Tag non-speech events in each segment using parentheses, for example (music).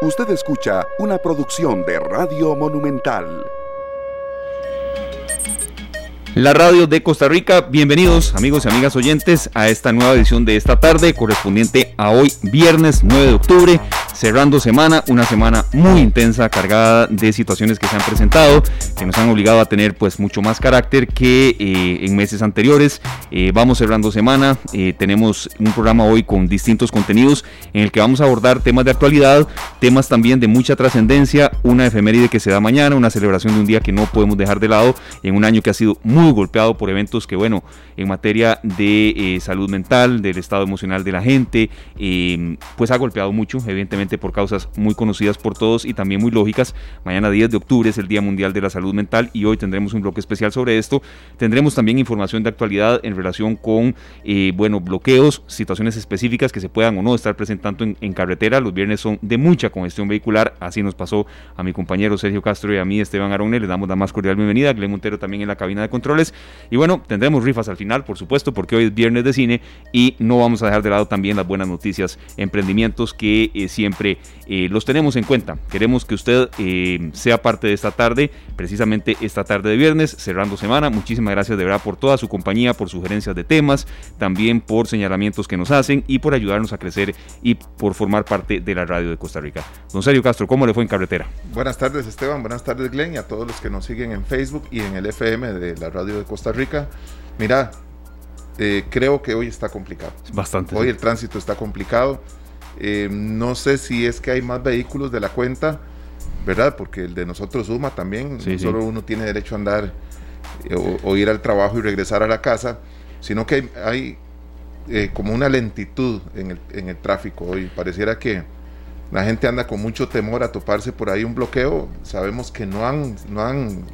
Usted escucha una producción de Radio Monumental. La radio de Costa Rica, bienvenidos amigos y amigas oyentes a esta nueva edición de esta tarde correspondiente a hoy viernes 9 de octubre cerrando semana, una semana muy intensa, cargada de situaciones que se han presentado, que nos han obligado a tener pues mucho más carácter que eh, en meses anteriores. Eh, vamos cerrando semana, eh, tenemos un programa hoy con distintos contenidos en el que vamos a abordar temas de actualidad, temas también de mucha trascendencia, una efeméride que se da mañana, una celebración de un día que no podemos dejar de lado en un año que ha sido muy golpeado por eventos que bueno, en materia de salud mental, del estado emocional de la gente, pues ha golpeado mucho, evidentemente por causas muy conocidas por todos y también muy lógicas. Mañana 10 de octubre es el Día Mundial de la Salud Mental y hoy tendremos un bloque especial sobre esto. Tendremos también información de actualidad en relación con, eh, bueno, bloqueos, situaciones específicas que se puedan o no estar presentando en, carretera. Los viernes son de mucha congestión vehicular, así nos pasó a mi compañero Sergio Castro y a mí, Esteban Aronne. Le damos la más cordial bienvenida. Glen Montero también en la cabina de controles. Y bueno, tendremos rifas al final, por supuesto, porque hoy es viernes de cine y no vamos a dejar de lado también las buenas noticias, emprendimientos que eh, siempre eh, los tenemos en cuenta. Queremos que usted eh, sea parte de esta tarde, precisamente esta tarde de viernes, cerrando semana. Muchísimas gracias de verdad por toda su compañía, por sugerencias de temas, también por señalamientos que nos hacen y por ayudarnos a crecer y por formar parte de la radio de Costa Rica. Don Sergio Castro, ¿cómo le fue en carretera? Buenas tardes Esteban, buenas tardes Glenn y a todos los que nos siguen en Facebook y en el FM de la radio de Costa Rica. Mira, eh, creo que hoy está complicado. Bastante. Hoy el tránsito está complicado. Eh, no sé si es que hay más vehículos de la cuenta, ¿verdad? Porque el de nosotros suma también. no solo uno tiene derecho a andar eh, o, ir al trabajo y regresar a la casa, sino que hay, eh, como una lentitud en el, en el tráfico hoy. Pareciera que la gente anda con mucho temor a toparse por ahí un bloqueo. Sabemos que no han, no han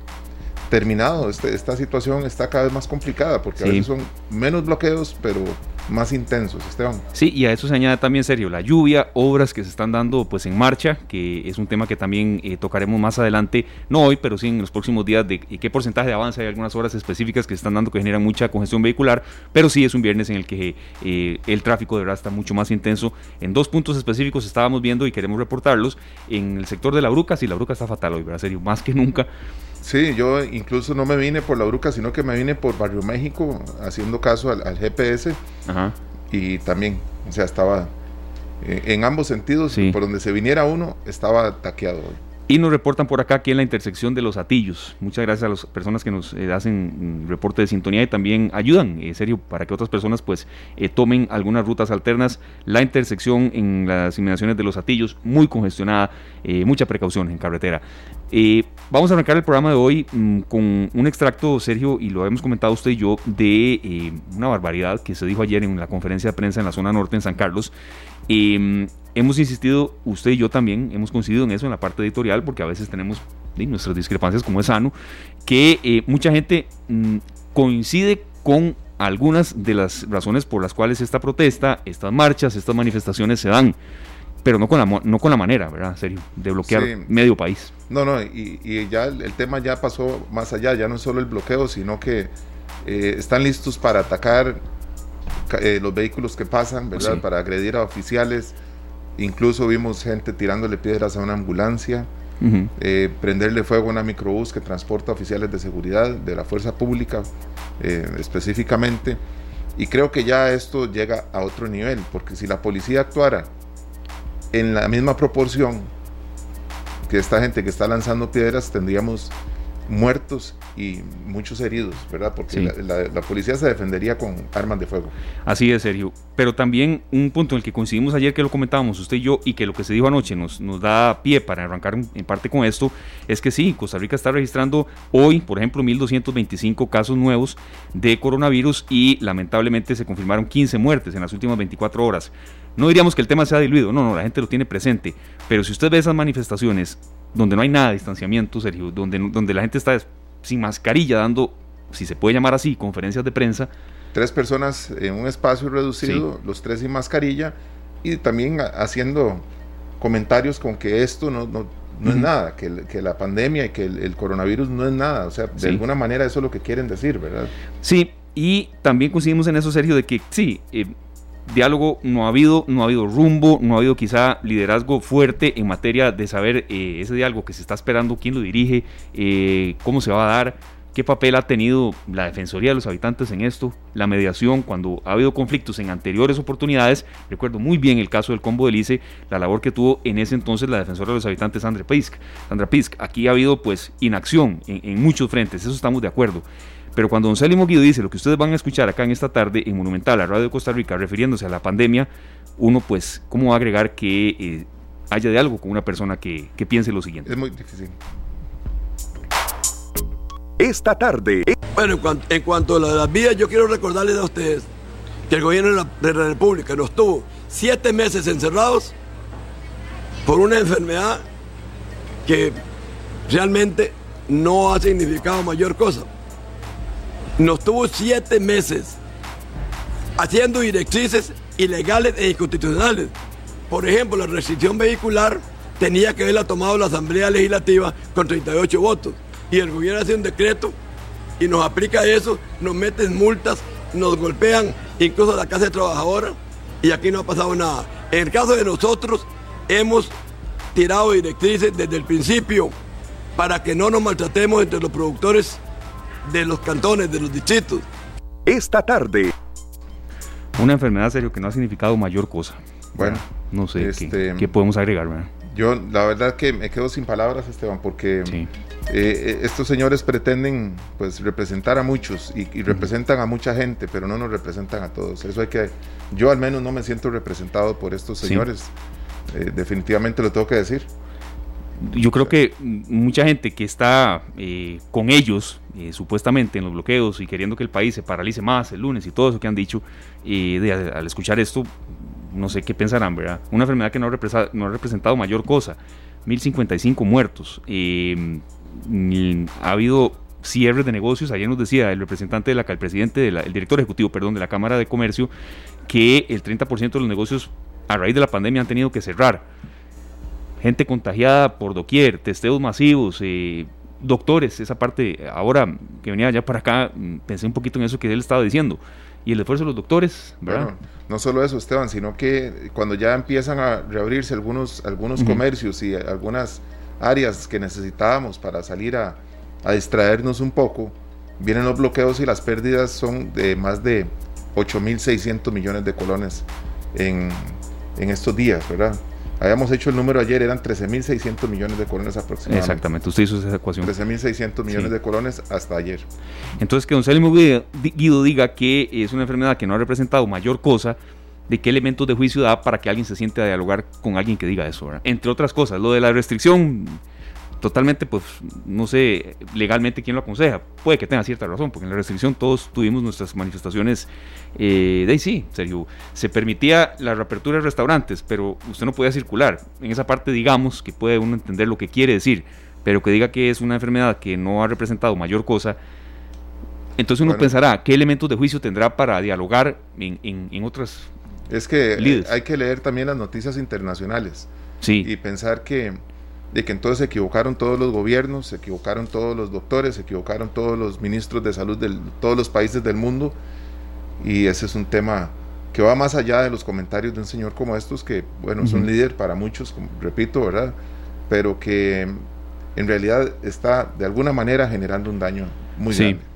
terminado. Este, esta situación está cada vez más complicada porque a veces son menos bloqueos, pero más intensos, Esteban. Sí, y a eso se añade también, Sergio, la lluvia, obras que se están dando pues en marcha, que es un tema que también eh, tocaremos más adelante, no hoy, pero sí en los próximos días, de qué porcentaje de avance hay algunas obras específicas que se están dando que generan mucha congestión vehicular, pero sí es un viernes en el que eh, el tráfico de verdad está mucho más intenso. En dos puntos específicos estábamos viendo y queremos reportarlos, en el sector de la Bruca, sí, la Bruca está fatal hoy, ¿verdad, Sergio? Más que nunca. Sí, yo incluso no me vine por la Bruca, sino que me vine por Barrio México, haciendo caso al, GPS. Y también, o sea, estaba eh, en ambos sentidos, por donde se viniera uno, estaba taqueado hoy. Y nos reportan por acá aquí en la intersección de los Atillos. Muchas gracias a las personas que nos eh, hacen mm, reporte de sintonía y también ayudan, en serio, para que otras personas pues eh, tomen algunas rutas alternas. La intersección en las inmediaciones de los Atillos, muy congestionada, eh, mucha precaución en carretera. vamos a arrancar el programa de hoy mm, con un extracto, Sergio, y lo hemos comentado usted y yo, de una barbaridad que se dijo ayer en la conferencia de prensa en la zona norte en San Carlos. Mm, hemos insistido, usted y yo también, hemos coincidido en eso en la parte editorial, porque a veces tenemos nuestras discrepancias como es sano, que eh, mucha gente mm, coincide con algunas de las razones por las cuales esta protesta, estas marchas, estas manifestaciones se dan, pero no con la, no con la manera, ¿verdad? Serio, de bloquear medio país. No, no, y, ya el, tema ya pasó más allá, ya no es solo el bloqueo, sino que eh, están listos para atacar eh, los vehículos que pasan, ¿verdad? Para agredir a oficiales, Incluso vimos gente tirándole piedras a una ambulancia, eh, prenderle fuego a una microbús que transporta oficiales de seguridad de la fuerza pública eh, específicamente. Y creo que ya esto llega a otro nivel, porque si la policía actuara en la misma proporción que esta gente que está lanzando piedras, tendríamos muertos y muchos heridos, ¿verdad? Porque la, policía se defendería con armas de fuego. Así es, Sergio. Pero también un punto en el que coincidimos ayer que lo comentábamos usted y yo y que lo que se dijo anoche nos, nos da pie para arrancar en parte con esto, es que sí, Costa Rica está registrando hoy, por ejemplo, 1.225 casos nuevos de coronavirus y lamentablemente se confirmaron 15 muertes en las últimas 24 horas. No diríamos que el tema sea diluido, no, no, la gente lo tiene presente, pero si usted ve esas manifestaciones donde no hay nada de distanciamiento, Sergio, donde, donde la gente está sin mascarilla dando, si se puede llamar así, conferencias de prensa. Tres personas en un espacio reducido, los tres sin mascarilla, y también haciendo comentarios con que esto no, no, no es nada, que, que, la pandemia y que el, coronavirus no es nada. O sea, de alguna manera eso es lo que quieren decir, ¿verdad? Sí, y también coincidimos en eso, Sergio, de que sí, eh, diálogo no ha habido, no ha habido rumbo, no ha habido quizá liderazgo fuerte en materia de saber eh, ese diálogo que se está esperando, quién lo dirige, eh, cómo se va a dar, qué papel ha tenido la Defensoría de los Habitantes en esto, la mediación, cuando ha habido conflictos en anteriores oportunidades. Recuerdo muy bien el caso del combo del ICE, la labor que tuvo en ese entonces la Defensora de los Habitantes, Sandra Pisk. Sandra Pisk, aquí ha habido pues inacción en, en muchos frentes, eso estamos de acuerdo. Pero cuando don Célimo Guido dice lo que ustedes van a escuchar acá en esta tarde en Monumental, la Radio de Costa Rica, refiriéndose a la pandemia, uno pues, ¿cómo va a agregar que eh, haya de algo con una persona que, que piense lo siguiente? Es muy difícil. Esta tarde. Bueno, en cuanto, a las vías, yo quiero recordarles a ustedes que el gobierno de la, de la República nos tuvo siete meses encerrados por una enfermedad que realmente no ha significado mayor cosa nos tuvo siete meses haciendo directrices ilegales e inconstitucionales. Por ejemplo, la restricción vehicular tenía que haberla tomado la Asamblea Legislativa con 38 votos. Y el gobierno hace un decreto y nos aplica eso, nos meten multas, nos golpean incluso a la Casa de Trabajadora y aquí no ha pasado nada. En el caso de nosotros, hemos tirado directrices desde el principio para que no nos maltratemos entre los productores de los cantones, de los distritos. Esta tarde. Una enfermedad serio que no ha significado mayor cosa. Bueno, no sé este, ¿qué, podemos agregar. Yo la verdad que me quedo sin palabras, Esteban, porque eh, eh, estos señores pretenden pues representar a muchos y, representan a mucha gente, pero no nos representan a todos. Eso hay que, yo al menos no me siento representado por estos señores. Eh, definitivamente lo tengo que decir yo creo que mucha gente que está eh, con ellos, eh, supuestamente en los bloqueos y queriendo que el país se paralice más el lunes y todo eso que han dicho, y al escuchar esto, no sé qué pensarán, ¿verdad? Una enfermedad que no ha, no ha representado mayor cosa, 1055 muertos, eh, ha habido cierres de negocios, ayer nos decía el representante de la, el presidente, el director ejecutivo, perdón, de la Cámara de Comercio, que el 30% de los negocios a raíz de la pandemia han tenido que cerrar gente contagiada por doquier, testeos masivos, eh, doctores, esa parte, ahora que venía ya para acá, mm, pensé un poquito en eso que él estaba diciendo. Y el esfuerzo de los doctores, ¿verdad? Bueno, no solo eso, Esteban, sino que cuando ya empiezan a reabrirse algunos, algunos comercios y algunas áreas que necesitábamos para salir a, a distraernos un poco, vienen los bloqueos y las pérdidas son de más de 8.600 millones de colones en, en estos días, ¿verdad? Habíamos hecho el número ayer, eran 13.600 millones de colones aproximadamente. Exactamente, usted hizo esa ecuación. 13.600 millones de colones hasta ayer. Entonces, que don Célimo Guido diga que es una enfermedad que no ha representado mayor cosa, ¿de qué elementos de juicio da para que alguien se siente a dialogar con alguien que diga eso? Entre otras cosas, lo de la restricción totalmente, pues, no sé legalmente quién lo aconseja. Puede que tenga cierta razón, porque en la restricción todos tuvimos nuestras manifestaciones eh, de ahí sí, serio. Se permitía la reapertura de restaurantes, pero usted no podía circular. En esa parte, digamos, que puede uno entender lo que quiere decir, pero que diga que es una enfermedad que no ha representado mayor cosa. Entonces uno pensará, ¿qué elementos de juicio tendrá para dialogar en, en, otras... Es que hay que leer también las noticias internacionales. Sí. Y pensar que de que entonces se equivocaron todos los gobiernos, se equivocaron todos los doctores, se equivocaron todos los ministros de salud de todos los países del mundo. Y ese es un tema que va más allá de los comentarios de un señor como estos, que, bueno, es un líder para muchos, repito, ¿verdad? Pero que en realidad está de alguna manera generando un daño muy sí. grande.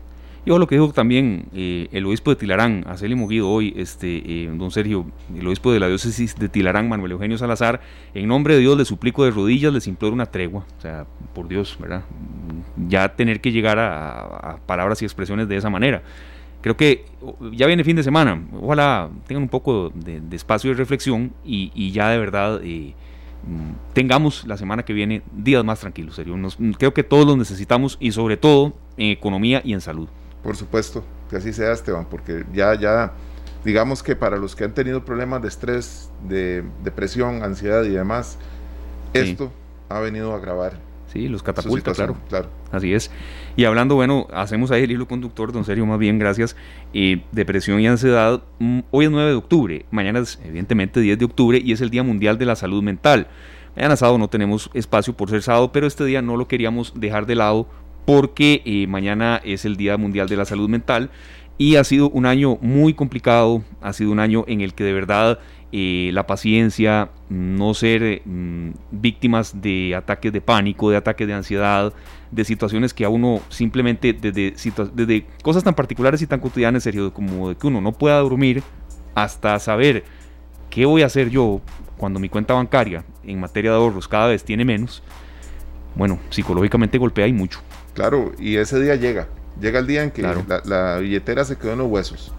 Yo lo que dijo también eh, el obispo de Tilarán, a Celimo Guido hoy, este, eh, don Sergio, el obispo de la diócesis de Tilarán, Manuel Eugenio Salazar, en nombre de Dios le suplico de rodillas, les imploro una tregua, o sea, por Dios, ¿verdad? Ya tener que llegar a, palabras y expresiones de esa manera. Creo que ya viene fin de semana, ojalá tengan un poco de, espacio de reflexión y, ya de verdad eh, tengamos la semana que viene días más tranquilos, serio. creo que todos los necesitamos y sobre todo en economía y en salud. Por supuesto, que así sea, Esteban, porque ya, ya, digamos que para los que han tenido problemas de estrés, de depresión, ansiedad y demás, esto ha venido a agravar. Sí, los catapulta, claro. claro. Así es. Y hablando, bueno, hacemos ahí el hilo conductor, don Sergio, más bien, gracias. Eh, depresión y ansiedad, mm, hoy es 9 de octubre, mañana es evidentemente 10 de octubre y es el Día Mundial de la Salud Mental. Mañana sábado no tenemos espacio por ser sábado, pero este día no lo queríamos dejar de lado porque eh, mañana es el Día Mundial de la Salud Mental Y ha sido un año muy complicado, ha sido un año en el que de verdad eh, la paciencia, no ser mm, víctimas de ataques de pánico, de ataques de ansiedad, de situaciones que a uno simplemente desde, cosas tan particulares y tan cotidianas, Sergio, como de que uno no pueda dormir hasta saber qué voy a hacer yo cuando mi cuenta bancaria en materia de ahorros cada vez tiene menos, bueno, psicológicamente golpea y mucho. Claro, y ese día llega, llega el día en que la billetera se quedó en los huesos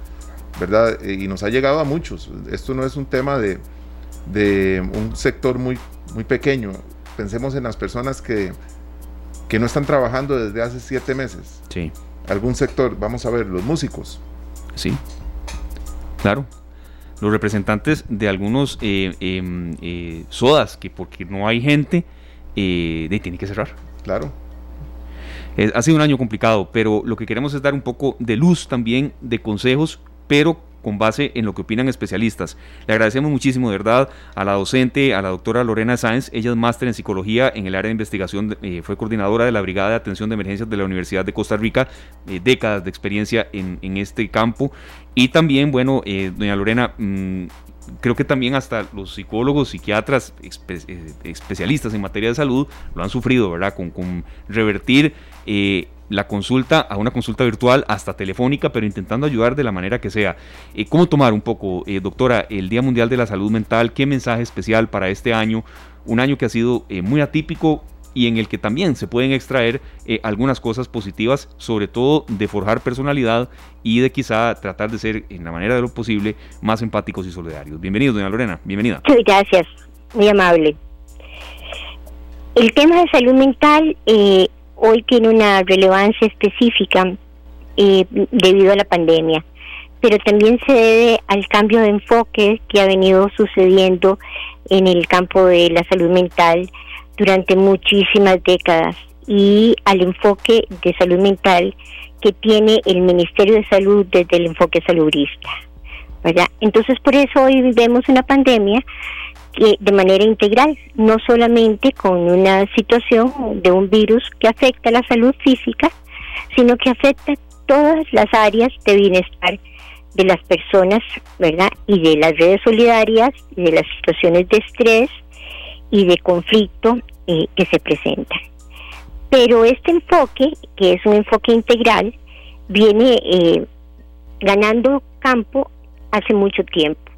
¿verdad? Eh, y nos ha llegado a muchos. Esto no es un tema de, un sector muy, muy pequeño. Pensemos en las personas que, que no están trabajando desde hace siete meses. Sí. Algún sector, vamos a ver, los músicos. Sí, claro. Los representantes de algunos eh, em, eh, sodas, que porque no hay gente, de, tienen que cerrar. Claro. Ha sido un año complicado, pero lo que queremos es dar un poco de luz también, de consejos pero con base en lo que opinan especialistas. Le agradecemos muchísimo, de verdad, a la docente, a la doctora Lorena Sáenz. Ella es máster en psicología en el área de investigación, eh, fue coordinadora de la Brigada de Atención de Emergencias de la Universidad de Costa Rica, eh, décadas de experiencia en, este campo. Y también, bueno, eh, doña Lorena, mm, creo que también hasta los psicólogos, psiquiatras, especialistas en materia de salud lo han sufrido, ¿verdad? Con, con revertir la consulta a una consulta virtual hasta telefónica, pero intentando ayudar de la manera que sea. Eh, ¿Cómo tomar un poco, eh, doctora, el Día Mundial de la Salud Mental? ¿Qué mensaje especial para este año? Un año que ha sido eh, muy atípico y en el que también se pueden extraer algunas cosas positivas, sobre todo de forjar personalidad y de quizá tratar de ser, en la manera de lo posible, más empáticos y solidarios. Bienvenido, doña Lorena, bienvenida. Gracias, muy amable. El tema de salud mental eh, hoy tiene una relevancia específica eh, debido a la pandemia, pero también se debe al cambio de enfoque que ha venido sucediendo en el campo de la salud mental durante muchísimas décadas y al enfoque de salud mental que tiene el Ministerio de Salud desde el enfoque salubrista. ¿verdad? Entonces, por eso hoy vivimos una pandemia de manera integral, no solamente con una situación de un virus que afecta la salud física, sino que afecta todas las áreas de bienestar de las personas, ¿verdad? Y de las redes solidarias, de las situaciones de estrés y de conflicto eh, que se presentan. Pero este enfoque, que es un enfoque integral, viene eh, ganando campo hace mucho tiempo.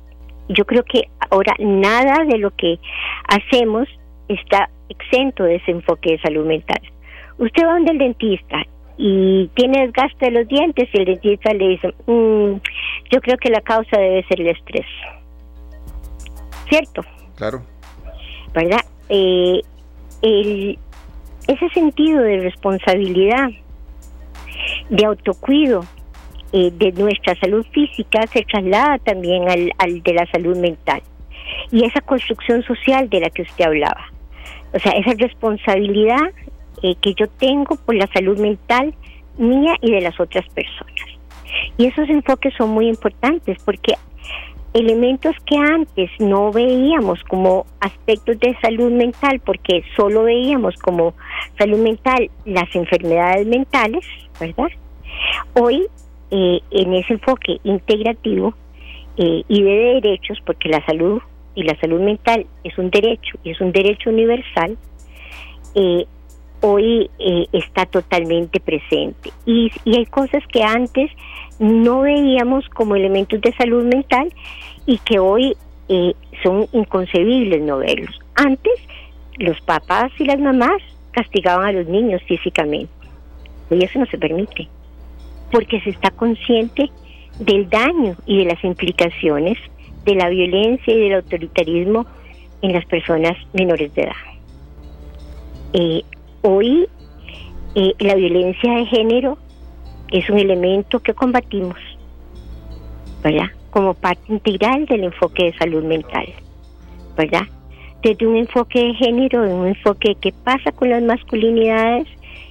Yo creo que ahora nada de lo que hacemos está exento de ese enfoque de salud mental. Usted va donde el dentista y tiene desgaste de los dientes y el dentista le dice, mm, yo creo que la causa debe ser el estrés. ¿Cierto? Claro. ¿Verdad? Eh, ese sentido de responsabilidad, de autocuido, eh, de nuestra salud física se traslada también al, al de la salud mental. Y esa construcción social de la que usted hablaba. O sea, esa responsabilidad eh, que yo tengo por la salud mental mía y de las otras personas. Y esos enfoques son muy importantes porque elementos que antes no veíamos como aspectos de salud mental, porque solo veíamos como salud mental las enfermedades mentales, ¿verdad? Hoy eh, en ese enfoque integrativo eh, y de derechos, porque la salud y la salud mental es un derecho y es un derecho universal, eh, hoy está totalmente presente. Y, hay cosas que antes no veíamos como elementos de salud mental y que hoy son inconcebibles no verlos. Antes los papás y las mamás castigaban a los niños físicamente. Hoy eso no se permite porque se está consciente del daño y de las implicaciones de la violencia y del autoritarismo en las personas menores de edad. Eh, hoy eh, la violencia de género es un elemento que combatimos, ¿verdad? Como parte integral del enfoque de salud mental, ¿verdad? Desde un enfoque de género, en un enfoque que pasa con las masculinidades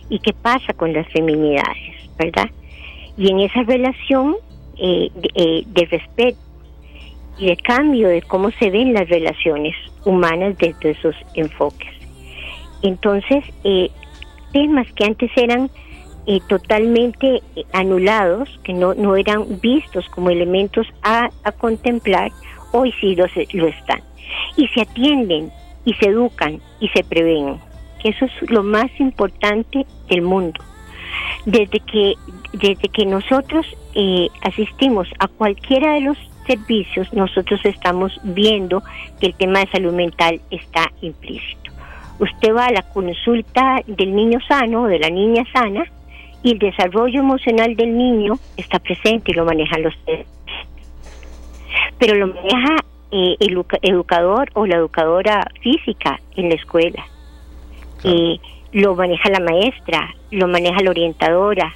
y que pasa con las feminidades, ¿verdad? Y en esa relación eh, eh, de, respeto y de cambio de cómo se ven las relaciones humanas desde esos enfoques. Entonces, eh, temas que antes eran eh, totalmente eh, anulados, que no, no eran vistos como elementos a, a contemplar, hoy sí lo, lo están. Y se atienden, y se educan, y se prevén, que eso es lo más importante del mundo. Desde que, desde que nosotros eh, asistimos a cualquiera de los servicios, nosotros estamos viendo que el tema de salud mental está implícito. Usted va a la consulta del niño sano o de la niña sana y el desarrollo emocional del niño está presente y lo manejan los pero lo maneja eh, el educador o la educadora física en la escuela. Eh, lo maneja la maestra, lo maneja la orientadora,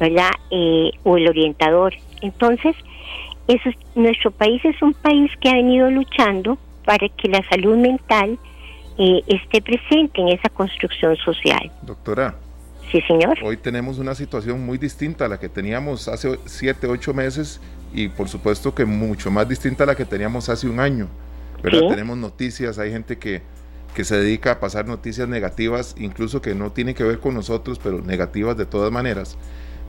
¿verdad? Eh, o el orientador. Entonces, eso nuestro país es un país que ha venido luchando para que la salud mental eh, esté presente en esa construcción social. Doctora. Sí, señor. Hoy tenemos una situación muy distinta a la que teníamos hace siete, ocho meses y por supuesto que mucho más distinta a la que teníamos hace un año. ¿verdad? Tenemos noticias, hay gente que, que se dedica a pasar noticias negativas, incluso que no tienen que ver con nosotros, pero negativas de todas maneras.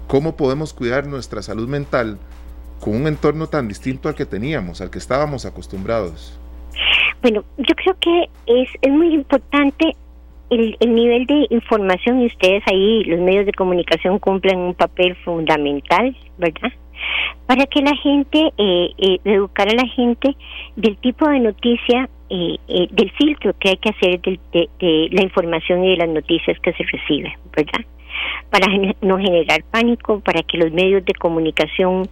¿Cómo podemos cuidar nuestra salud mental con un entorno tan distinto al que teníamos, al que estábamos acostumbrados? Bueno, yo creo que es, es muy importante el, el, nivel de información y ustedes ahí, los medios de comunicación, cumplen un papel fundamental, ¿verdad? Para que la gente, eh, eh, educar a la gente del tipo de noticia, eh, eh, del filtro que hay que hacer de, de, la información y de las noticias que se recibe, ¿verdad? para no generar pánico, para que los medios de comunicación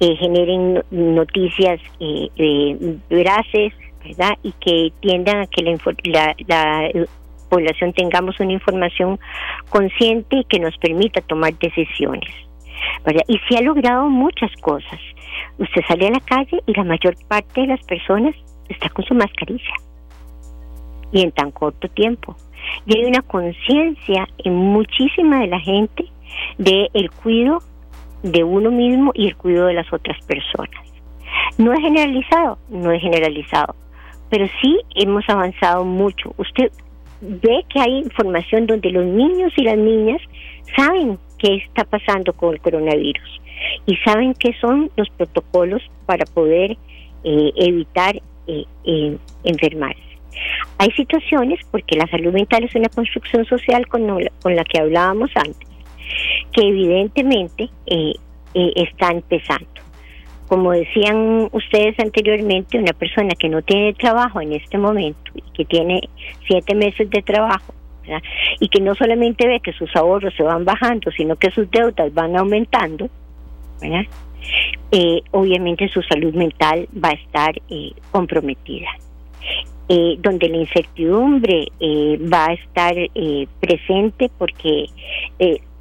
eh, generen noticias eh, eh, veraces, ¿verdad? Y que tiendan a que la, la, población tengamos una información consciente que nos permita tomar decisiones. ¿verdad? Y se ha logrado muchas cosas. Usted sale a la calle y la mayor parte de las personas está con su mascarilla. Y en tan corto tiempo y hay una conciencia en muchísima de la gente de el cuidado de uno mismo y el cuidado de las otras personas. No es generalizado, no es generalizado, pero sí hemos avanzado mucho. Usted ve que hay información donde los niños y las niñas saben qué está pasando con el coronavirus y saben qué son los protocolos para poder eh, evitar eh, eh, enfermarse. Hay situaciones, porque la salud mental es una construcción social con, con la que hablábamos antes, que evidentemente eh, eh, está empezando. Como decían ustedes anteriormente, una persona que no tiene trabajo en este momento y que tiene siete meses de trabajo y que no solamente ve que sus ahorros se van bajando, sino que sus deudas van aumentando, eh, obviamente su salud mental va a estar comprometida. Eh, donde la incertidumbre eh, va a estar eh, presente porque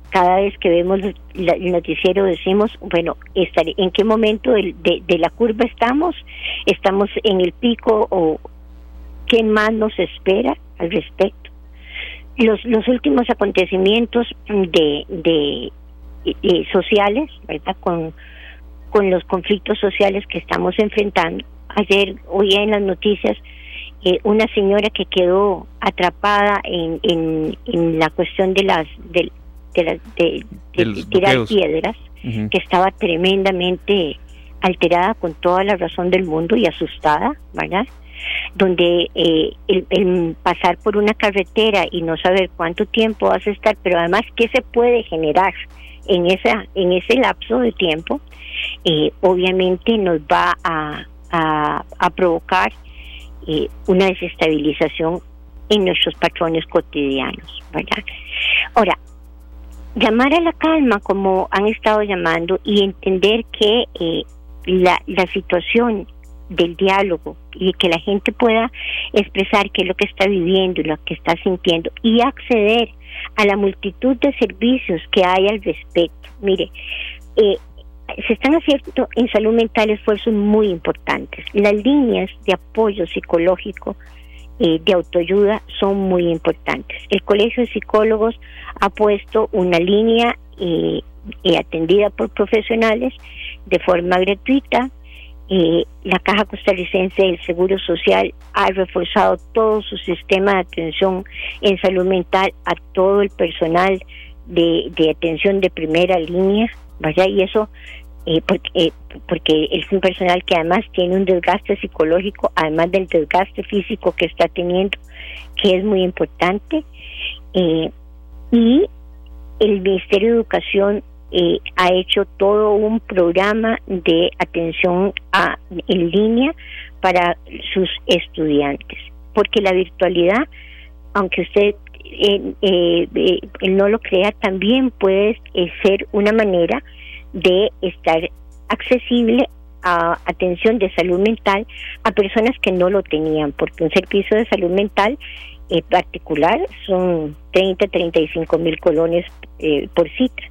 cada vez que vemos el noticiero decimos, bueno, ¿en qué momento de, de, la curva estamos? ¿Estamos en el pico o qué más nos espera al respecto? Los, los últimos acontecimientos de, de sociales, ¿verdad? Con, con los conflictos sociales que estamos enfrentando. Ayer oía en las noticias eh, una señora que quedó atrapada en, en, la cuestión de las de, de, tirar piedras, que estaba tremendamente alterada con toda la razón del mundo y asustada, ¿verdad? Donde eh, el, pasar por una carretera y no saber cuánto tiempo vas a estar, pero además qué se puede generar en esa en ese lapso de tiempo, eh, obviamente nos va a, a, provocar eh, una desestabilización en nuestros patrones cotidianos, ¿verdad? Ahora, llamar a la calma como han estado llamando y entender que eh, la, la situación del diálogo y que la gente pueda expresar qué es lo que está viviendo y lo que está sintiendo y acceder a la multitud de servicios que hay al respecto. Mire, eh, se están haciendo en salud mental esfuerzos muy importantes. Las líneas de apoyo psicológico eh, de autoayuda son muy importantes. El Colegio de Psicólogos ha puesto una línea eh, eh, atendida por profesionales de forma gratuita. La Caja Costarricense del Seguro Social ha reforzado todo su sistema de atención en salud mental a todo el personal de, atención de primera línea, vaya, y eso eh, porque, eh, porque es un personal que además tiene un desgaste psicológico, además del desgaste físico que está teniendo, que es muy importante. Eh, y el Ministerio de Educación ha hecho todo un programa de atención a, en línea para sus estudiantes, porque la virtualidad, aunque usted no lo crea, también puede ser una manera de estar accesible a atención de salud mental a personas que no lo tenían, porque un servicio de salud mental eh, particular son 30, 35 mil colones eh, por cita.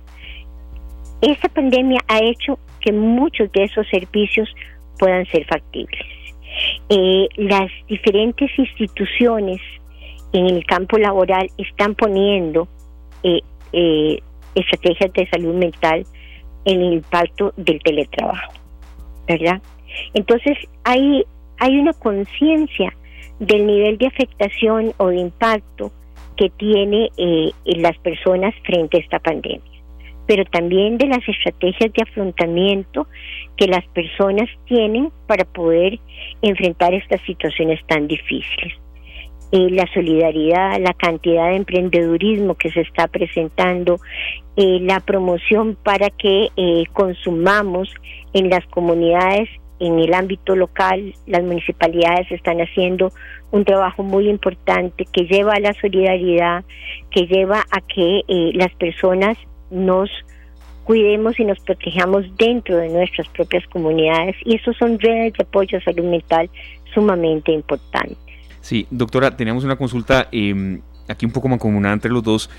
Esta pandemia ha hecho que muchos de esos servicios puedan ser factibles. Eh, las diferentes instituciones en el campo laboral están poniendo estrategias de salud mental el impacto del teletrabajo, ¿verdad? Entonces hay, hay una conciencia del nivel de afectación o de impacto que tiene eh, las personas frente a esta pandemia, pero también de las estrategias de afrontamiento que las personas tienen para poder enfrentar estas situaciones tan difíciles. Eh, la solidaridad, la cantidad de emprendedurismo que se está presentando, eh, la promoción para que eh, consumamos en las comunidades, en el ámbito local, las municipalidades están haciendo un trabajo muy importante que lleva a la solidaridad, que lleva a que las personas nos cuidemos y nos protejamos dentro de nuestras propias comunidades y eso son redes de apoyo a salud mental sumamente importantes. Sí, doctora, teníamos una consulta em, aquí un poco mancomunada entre los dos.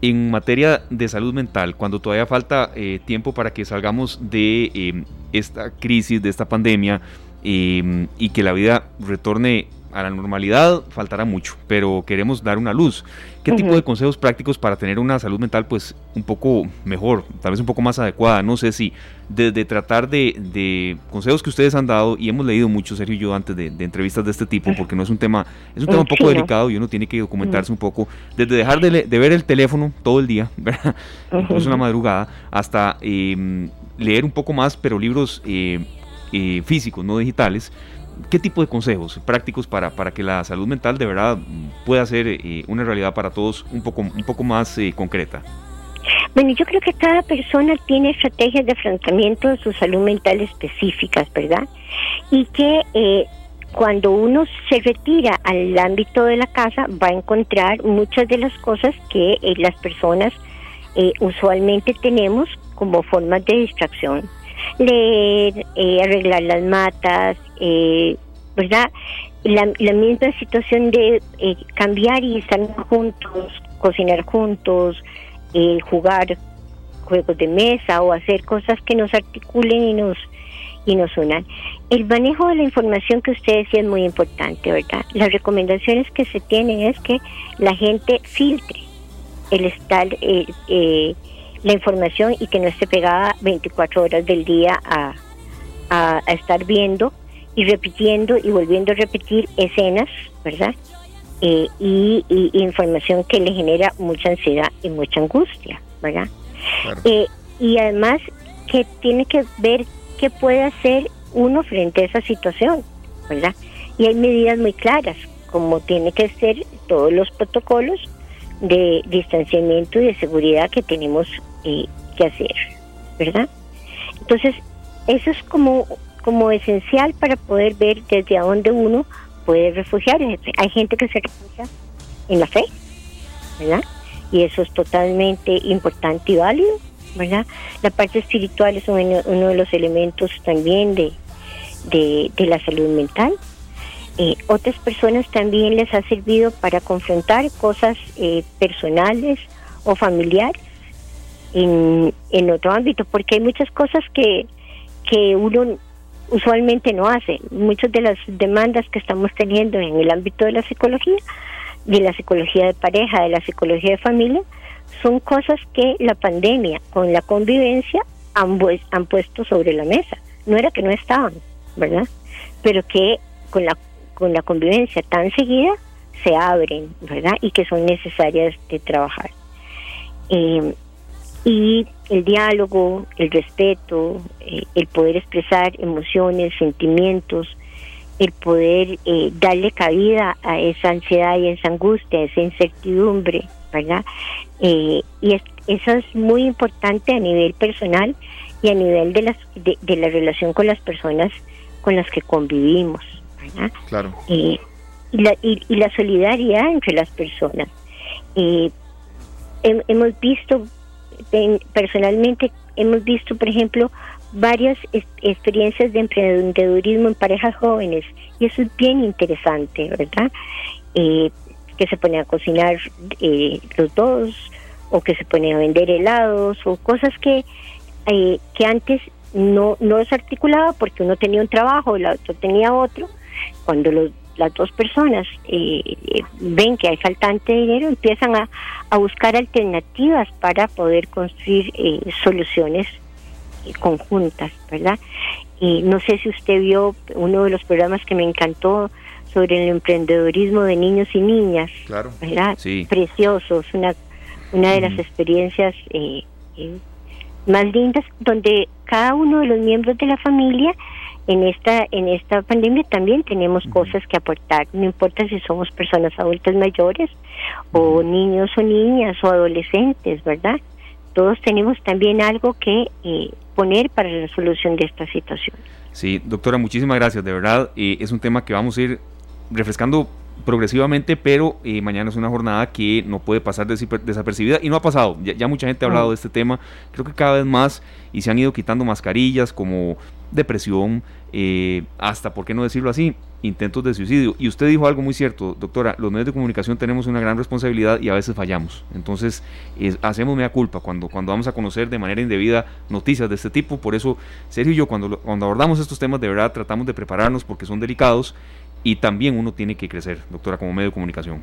En materia de salud mental, cuando todavía falta eh, tiempo para que salgamos de em, esta crisis, de esta pandemia, em, y que la vida retorne a la normalidad faltará mucho, pero queremos dar una luz. ¿Qué tipo de consejos prácticos para tener una salud mental pues un poco mejor, tal vez un poco más adecuada? No sé si desde tratar de, consejos que ustedes han dado y hemos leído mucho, Sergio y yo, antes de, entrevistas de este tipo, porque no es un tema, es un tema un poco delicado y uno tiene que documentarse un poco, desde dejar de, ver el teléfono todo el día, (laughs) ¿verdad? incluso una madrugada, hasta em, leer un poco más, pero libros eh, eh, físicos, no digitales, ¿Qué tipo de consejos prácticos para, para que la salud mental de verdad pueda ser eh, una realidad para todos un poco, un poco más eh, concreta? Bueno, yo creo que cada persona tiene estrategias de afrontamiento de su salud mental específicas, ¿verdad? Y que eh, cuando uno se retira al ámbito de la casa va a encontrar muchas de las cosas que las personas usualmente tenemos como formas de distracción leer, eh, arreglar las matas, eh, ¿verdad? La, misma situación de eh, cambiar y estar juntos, cocinar juntos, jugar juegos de mesa o hacer cosas que nos articulen y nos y nos unan. El manejo de la información que usted decía es muy importante, ¿verdad? Las recomendaciones que se tienen es que la gente filtre el estar eh, la información y que no esté pegada 24 horas del día a, a, estar viendo y repitiendo y volviendo a repetir escenas, ¿verdad? Eh, y, información que le genera mucha ansiedad y mucha angustia, ¿verdad? Eh, y además que tiene que ver qué puede hacer uno frente a esa situación, ¿verdad? Y hay medidas muy claras, como tiene que ser todos los protocolos de distanciamiento y de seguridad que tenemos eh, que hacer, ¿verdad? Entonces, eso es como, como esencial para poder ver desde dónde uno puede refugiarse. Hay gente que se refugia en la fe, ¿verdad? Y eso es totalmente importante y válido, ¿verdad? La parte espiritual es uno, de los elementos también de, de la salud mental. Eh, otras personas también les ha servido para confrontar cosas eh, personales o familiares en, en otro ámbito, porque hay muchas cosas que, que uno usualmente no hace. Muchas de las demandas que estamos teniendo en el ámbito de la psicología, de la psicología de pareja, de la psicología de familia, son cosas que la pandemia con la convivencia han, han puesto sobre la mesa. No era que no estaban, ¿verdad? Pero que con la con la convivencia tan seguida se abren, ¿verdad? Y que son necesarias de trabajar. Eh, y el diálogo, el respeto, eh, el poder expresar emociones, sentimientos, el poder eh, darle cabida a esa ansiedad y esa angustia, a esa incertidumbre, ¿verdad? y eso es muy importante a nivel personal y a nivel de, las, de, la relación con las personas con las que convivimos, Claro. y, la, y, la solidaridad entre las personas. hemos visto personalmente hemos visto, por ejemplo, varias experiencias de emprendedurismo en parejas jóvenes y eso es bien interesante, ¿verdad? Eh, que se ponen a cocinar eh, los dos o que se ponen a vender helados o cosas que eh, que antes no no se articulaba porque uno tenía un trabajo, el otro tenía otro. Cuando los las dos personas eh, ven que hay faltante de dinero, empiezan a, buscar alternativas para poder construir eh, soluciones eh, conjuntas, ¿verdad? Y no sé si usted vio uno de los programas que me encantó sobre el emprendedorismo de niños y niñas, claro. ¿verdad? Sí. Preciosos, una, una de las experiencias más lindas donde cada uno de los miembros de la familia en esta en esta pandemia también tenemos cosas que aportar. No importa si somos personas adultas mayores o niños o niñas o adolescentes verdad todos tenemos también algo que eh, poner para la solución de esta situación. Sí doctora muchísimas gracias de verdad. Eh, es un tema que vamos a ir refrescando progresivamente, pero eh, mañana es una jornada que no puede pasar desapercibida y no ha pasado. Ya, mucha gente ha hablado de este tema, creo que cada vez más y se han ido quitando mascarillas como depresión, eh, hasta, ¿por qué no decirlo así? Intentos de suicidio. Y usted dijo algo muy cierto, doctora, los medios de comunicación tenemos una gran responsabilidad y a veces fallamos. Entonces, hacemos mea culpa cuando, cuando vamos a conocer de manera indebida noticias de este tipo. Por eso, Sergio y yo, cuando, cuando abordamos estos temas, de verdad tratamos de prepararnos porque son delicados y también uno tiene que crecer, doctora, como medio de comunicación.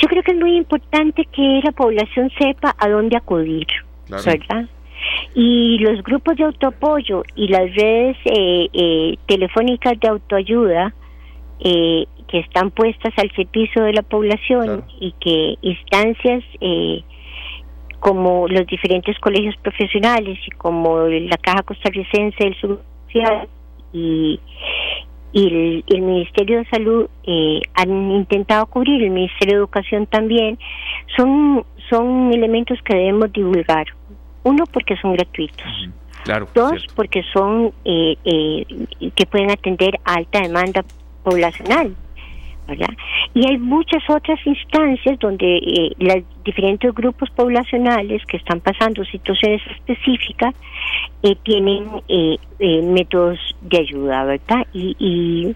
Yo creo que es muy importante que la población sepa a dónde acudir, ¿verdad? Y los grupos de autoapoyo y las redes eh, eh, telefónicas de autoayuda eh, que están puestas al servicio de la población y que instancias como los diferentes colegios profesionales y como la Caja Costarricense del Social y, y el, Ministerio de Salud han intentado cubrir, el Ministerio de Educación también, son, son elementos que debemos divulgar. Uno, porque son gratuitos. Dos, porque son eh, eh, que pueden atender a alta demanda poblacional. ¿verdad? Y hay muchas otras instancias donde eh, los diferentes grupos poblacionales que están pasando situaciones específicas tienen métodos de ayuda, ¿verdad? Y, y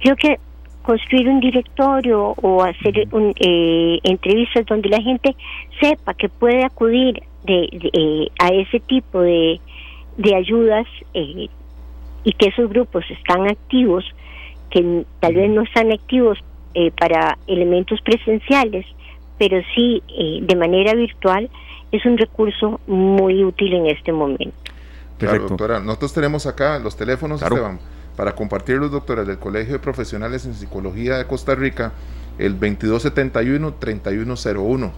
creo que construir un directorio o hacer un, entrevistas donde la gente sepa que puede acudir de, eh, a ese tipo de, de ayudas eh, y que esos grupos están activos, que tal vez no están activos eh, para elementos presenciales, pero sí de manera virtual, es un recurso muy útil en este momento. Claro, doctora. Nosotros tenemos acá los teléfonos, Esteban, para compartir los doctores del Colegio de Profesionales en Psicología de Costa Rica, el 2271-3101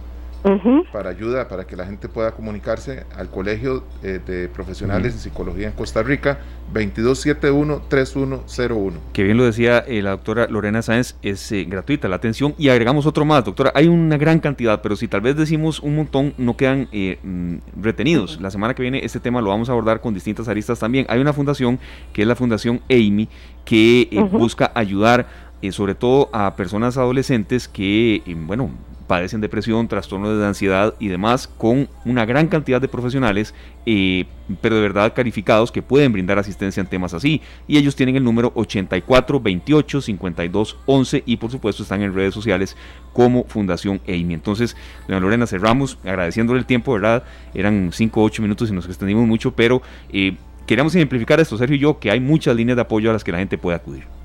para ayuda, para que la gente pueda comunicarse al Colegio eh, de Profesionales de Psicología en Costa Rica, 2271-3101. Que bien lo decía eh, la doctora Lorena Sáenz, es eh, gratuita la atención y agregamos otro más, doctora, hay una gran cantidad, pero si tal vez decimos un montón, no quedan mm, retenidos. La semana que viene este tema lo vamos a abordar con distintas aristas también. Hay una fundación que es la Fundación AMI que busca ayudar sobre todo a personas adolescentes que, bueno, padecen depresión, trastornos de ansiedad y demás, con una gran cantidad de profesionales, eh, pero de verdad calificados que pueden brindar asistencia en temas así. Y ellos tienen el número 84 28 52 11 y por supuesto están en redes sociales como Fundación EIMI. Entonces, doña Lorena, cerramos agradeciéndole el tiempo, ¿verdad? Eran 5 o 8 minutos y nos extendimos mucho, pero eh, queremos ejemplificar esto, Sergio y yo, que hay muchas líneas de apoyo a las que la gente puede acudir.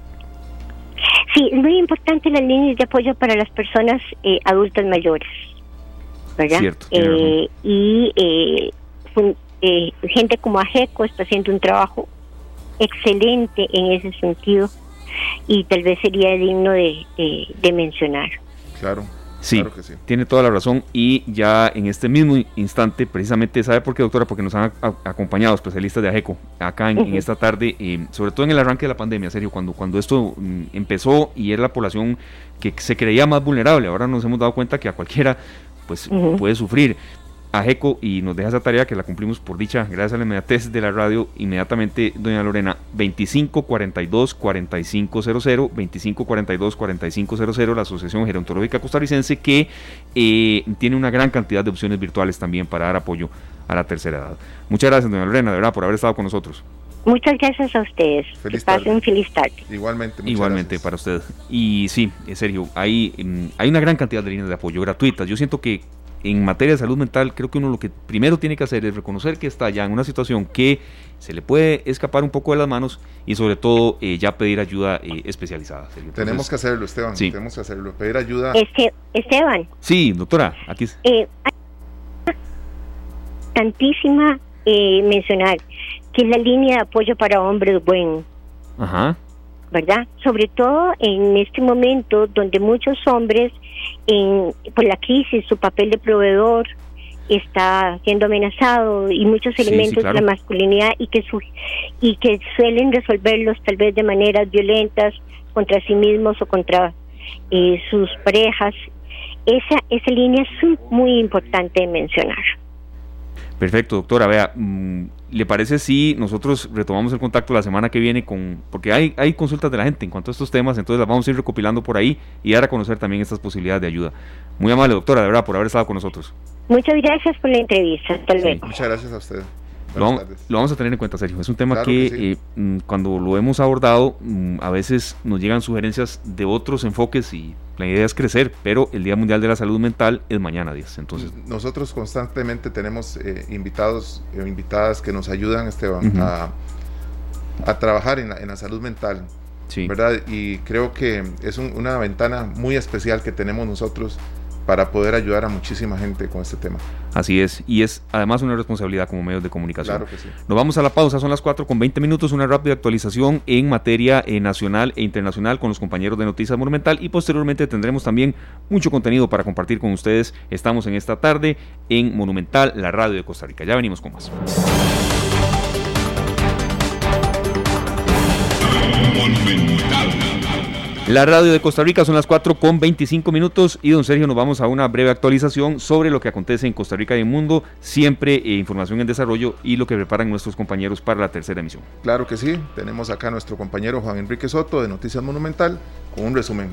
Sí, es muy importante las líneas de apoyo para las personas eh, adultas mayores, ¿verdad? eh, y eh, eh, gente como AGECO está haciendo un trabajo excelente en ese sentido y tal vez sería digno de, de mencionar. Claro. Sí, tiene toda la razón y ya en este mismo instante, precisamente, ¿sabe por qué, doctora? Porque nos han acompañado especialistas de AGECO acá en, esta tarde, eh, sobre todo en el arranque de la pandemia, serio, cuando, cuando esto mm, empezó y era la población que se creía más vulnerable, ahora nos hemos dado cuenta que a cualquiera pues puede sufrir a GECO y nos deja esa tarea que la cumplimos por dicha, gracias a la inmediatez de la radio, inmediatamente, doña Lorena, 2542 4500, 2542 4500, la Asociación Gerontológica Costarricense, que eh, tiene una gran cantidad de opciones virtuales también para dar apoyo a la tercera edad. Muchas gracias, doña Lorena, de verdad, por haber estado con nosotros. Muchas gracias a ustedes. Feliz que pasen feliz tarde. Igualmente. Igualmente para usted. Y sí, en serio, hay, mm, hay una gran cantidad de líneas de apoyo gratuitas. Yo siento que en materia de salud mental, creo que uno lo que primero tiene que hacer es reconocer que está ya en una situación que se le puede escapar un poco de las manos y sobre todo eh, ya pedir ayuda eh, especializada. tenemos que hacerlo, Esteban. Sí. Tenemos que hacerlo, pedir ayuda. Este, Esteban. Sí, doctora, aquí. Eh, tantísima eh, mencionar que es la línea de apoyo para hombres bueno. Ajá. ¿Verdad? Sobre todo en este momento donde muchos hombres en, por la crisis, su papel de proveedor está siendo amenazado y muchos elementos de la masculinidad y que su, y que suelen resolverlos tal vez de maneras violentas contra sí mismos o contra eh, sus parejas. Esa, esa línea es muy importante de mencionar. Perfecto, doctora. Vea, mm, ¿le parece si nosotros retomamos el contacto la semana que viene con, porque hay, hay consultas de la gente en cuanto a estos temas, entonces las vamos a ir recopilando por ahí y dar a conocer también estas posibilidades de ayuda. Muy amable, doctora, de verdad, por haber estado con nosotros. Muchas gracias por la entrevista. Hasta luego. Muchas gracias a usted. Lo, vamos a tener en cuenta, Sergio. Es un tema que, eh, mm, cuando lo hemos abordado, mm, a veces nos llegan sugerencias de otros enfoques y la idea es crecer, pero el Día Mundial de la Salud Mental es mañana 10. Entonces, Nosotros constantemente tenemos eh, invitados o invitadas que nos ayudan, Esteban, a, a, trabajar en la, en la salud mental. Sí. ¿verdad? Y creo que es una ventana muy especial que tenemos nosotros para poder ayudar a muchísima gente con este tema. Así es, y es además una responsabilidad como medios de comunicación. Claro que sí. Nos vamos a la pausa, son las 4 con 20 minutos, una rápida actualización en materia eh, nacional e internacional con los compañeros de Noticias Monumental y posteriormente tendremos también mucho contenido para compartir con ustedes. Estamos en esta tarde en Monumental, la radio de Costa Rica. Ya venimos con más. La radio de Costa Rica son las 4 con 25 minutos y don Sergio nos vamos a una breve actualización sobre lo que acontece en Costa Rica y el mundo, siempre eh, información en desarrollo y lo que preparan nuestros compañeros para la tercera emisión. Claro que sí, tenemos acá a nuestro compañero Juan Enrique Soto de Noticias Monumental con un resumen.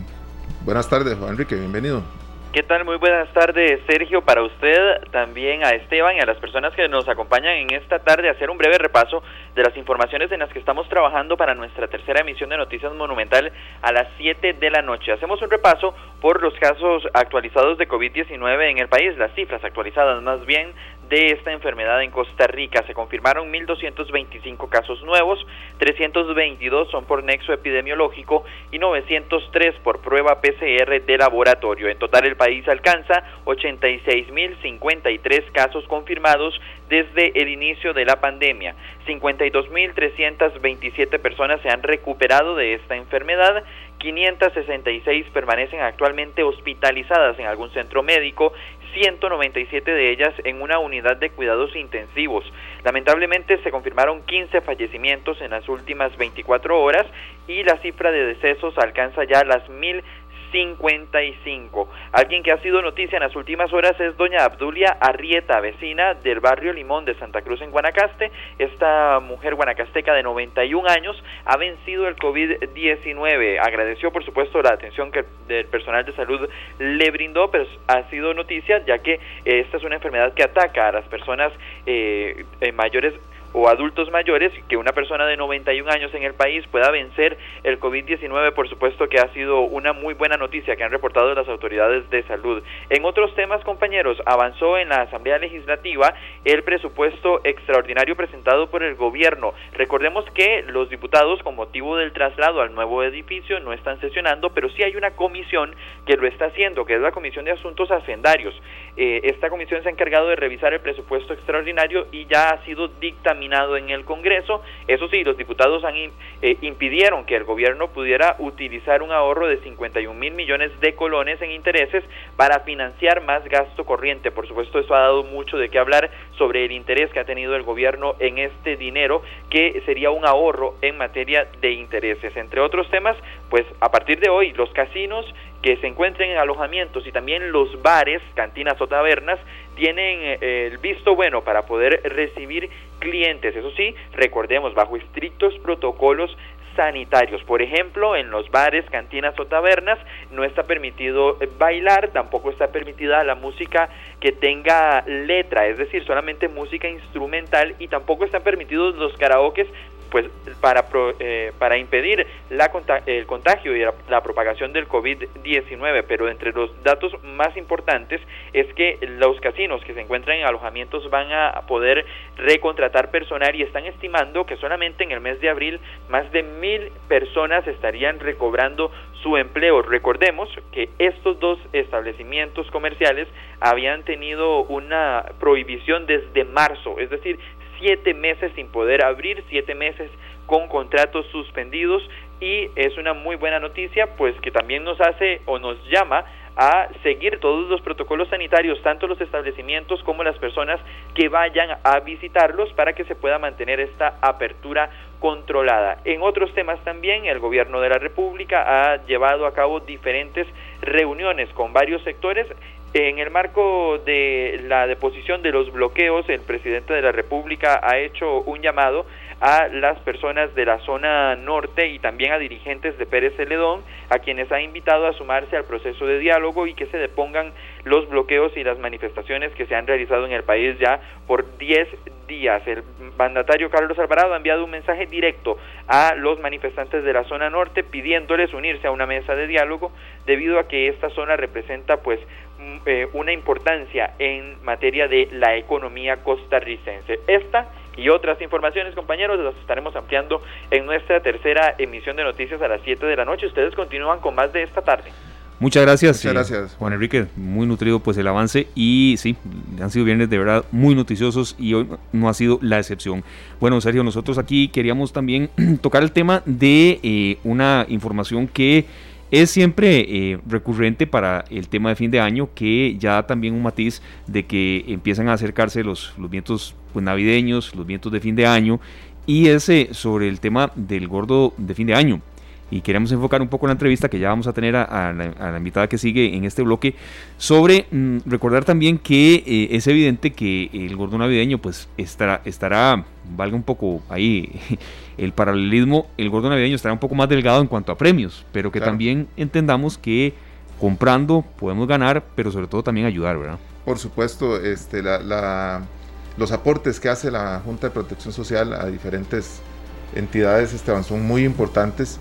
Buenas tardes Juan Enrique, bienvenido. ¿Qué tal? Muy buenas tardes, Sergio, para usted, también a Esteban y a las personas que nos acompañan en esta tarde a hacer un breve repaso de las informaciones en las que estamos trabajando para nuestra tercera emisión de Noticias Monumental a las 7 de la noche. Hacemos un repaso por los casos actualizados de COVID-19 en el país, las cifras actualizadas más bien de esta enfermedad en Costa Rica. Se confirmaron 1.225 casos nuevos, 322 son por nexo epidemiológico y 903 por prueba PCR de laboratorio. En total el país alcanza 86.053 casos confirmados desde el inicio de la pandemia. 52.327 personas se han recuperado de esta enfermedad 566 permanecen actualmente hospitalizadas en algún centro médico 197 de ellas en una unidad de cuidados intensivos. Lamentablemente se confirmaron 15 fallecimientos en las últimas 24 horas y la cifra de decesos alcanza ya las mil 55. Alguien que ha sido noticia en las últimas horas es doña Abdulia Arrieta, vecina del barrio Limón de Santa Cruz en Guanacaste. Esta mujer guanacasteca de 91 años ha vencido el COVID-19. Agradeció, por supuesto, la atención que el personal de salud le brindó, pero ha sido noticia ya que esta es una enfermedad que ataca a las personas eh, mayores o adultos mayores, que una persona de 91 años en el país pueda vencer el COVID-19, por supuesto que ha sido una muy buena noticia que han reportado las autoridades de salud. En otros temas, compañeros, avanzó en la Asamblea Legislativa el presupuesto extraordinario presentado por el gobierno. Recordemos que los diputados, con motivo del traslado al nuevo edificio, no están sesionando, pero sí hay una comisión que lo está haciendo, que es la Comisión de Asuntos Hacendarios. Eh, esta comisión se ha encargado de revisar el presupuesto extraordinario y ya ha sido dictaminado en el Congreso. Eso sí, los diputados han, eh, impidieron que el gobierno pudiera utilizar un ahorro de 51 mil millones de colones en intereses para financiar más gasto corriente. Por supuesto, eso ha dado mucho de qué hablar sobre el interés que ha tenido el gobierno en este dinero, que sería un ahorro en materia de intereses. Entre otros temas, pues a partir de hoy los casinos que se encuentren en alojamientos y también los bares, cantinas o tabernas tienen eh, el visto bueno para poder recibir clientes. Eso sí, recordemos, bajo estrictos protocolos sanitarios. Por ejemplo, en los bares, cantinas o tabernas no está permitido bailar, tampoco está permitida la música que tenga letra, es decir, solamente música instrumental y tampoco están permitidos los karaokes pues para, eh, para impedir la, el contagio y la, propagación del COVID-19. Pero entre los datos más importantes es que los casinos que se encuentran en alojamientos van a poder recontratar personal y están estimando que solamente en el mes de abril más de mil personas estarían recobrando su empleo. Recordemos que estos dos establecimientos comerciales habían tenido una prohibición desde marzo, es decir, siete meses sin poder abrir, siete meses con contratos suspendidos y es una muy buena noticia pues que también nos hace o nos llama a seguir todos los protocolos sanitarios, tanto los establecimientos como las personas que vayan a visitarlos para que se pueda mantener esta apertura controlada. En otros temas también, el gobierno de la República ha llevado a cabo diferentes reuniones con varios sectores en el marco de la deposición de los bloqueos, el presidente de la República ha hecho un llamado a las personas de la zona norte y también a dirigentes de Pérez Celedón, a quienes ha invitado a sumarse al proceso de diálogo y que se depongan los bloqueos y las manifestaciones que se han realizado en el país ya por 10 días. El mandatario Carlos Alvarado ha enviado un mensaje directo a los manifestantes de la zona norte pidiéndoles unirse a una mesa de diálogo debido a que esta zona representa pues eh, una importancia en materia de la economía costarricense. Esta y otras informaciones, compañeros, las estaremos ampliando en nuestra tercera emisión de noticias a las 7 de la noche. Ustedes continúan con más de esta tarde. Muchas gracias. Muchas gracias. Juan Enrique, muy nutrido pues el avance y sí, han sido viernes de verdad muy noticiosos y hoy no ha sido la excepción. Bueno, Sergio, nosotros aquí queríamos también (clears throat) tocar el tema de eh, una información que es siempre eh, recurrente para el tema de fin de año que ya da también un matiz de que empiezan a acercarse los, los vientos pues, navideños, los vientos de fin de año y ese sobre el tema del gordo de fin de año y queremos enfocar un poco la entrevista que ya vamos a tener a, la, invitada que sigue en este bloque sobre mm, recordar también que eh, es evidente que el gordo navideño pues estará, estará, valga un poco ahí (laughs) el paralelismo, el gordo navideño estará un poco más delgado en cuanto a premios, pero que también entendamos que comprando podemos ganar, pero sobre todo también ayudar, ¿verdad? Por supuesto, este, la, los aportes que hace la Junta de Protección Social a diferentes entidades, Esteban, son muy importantes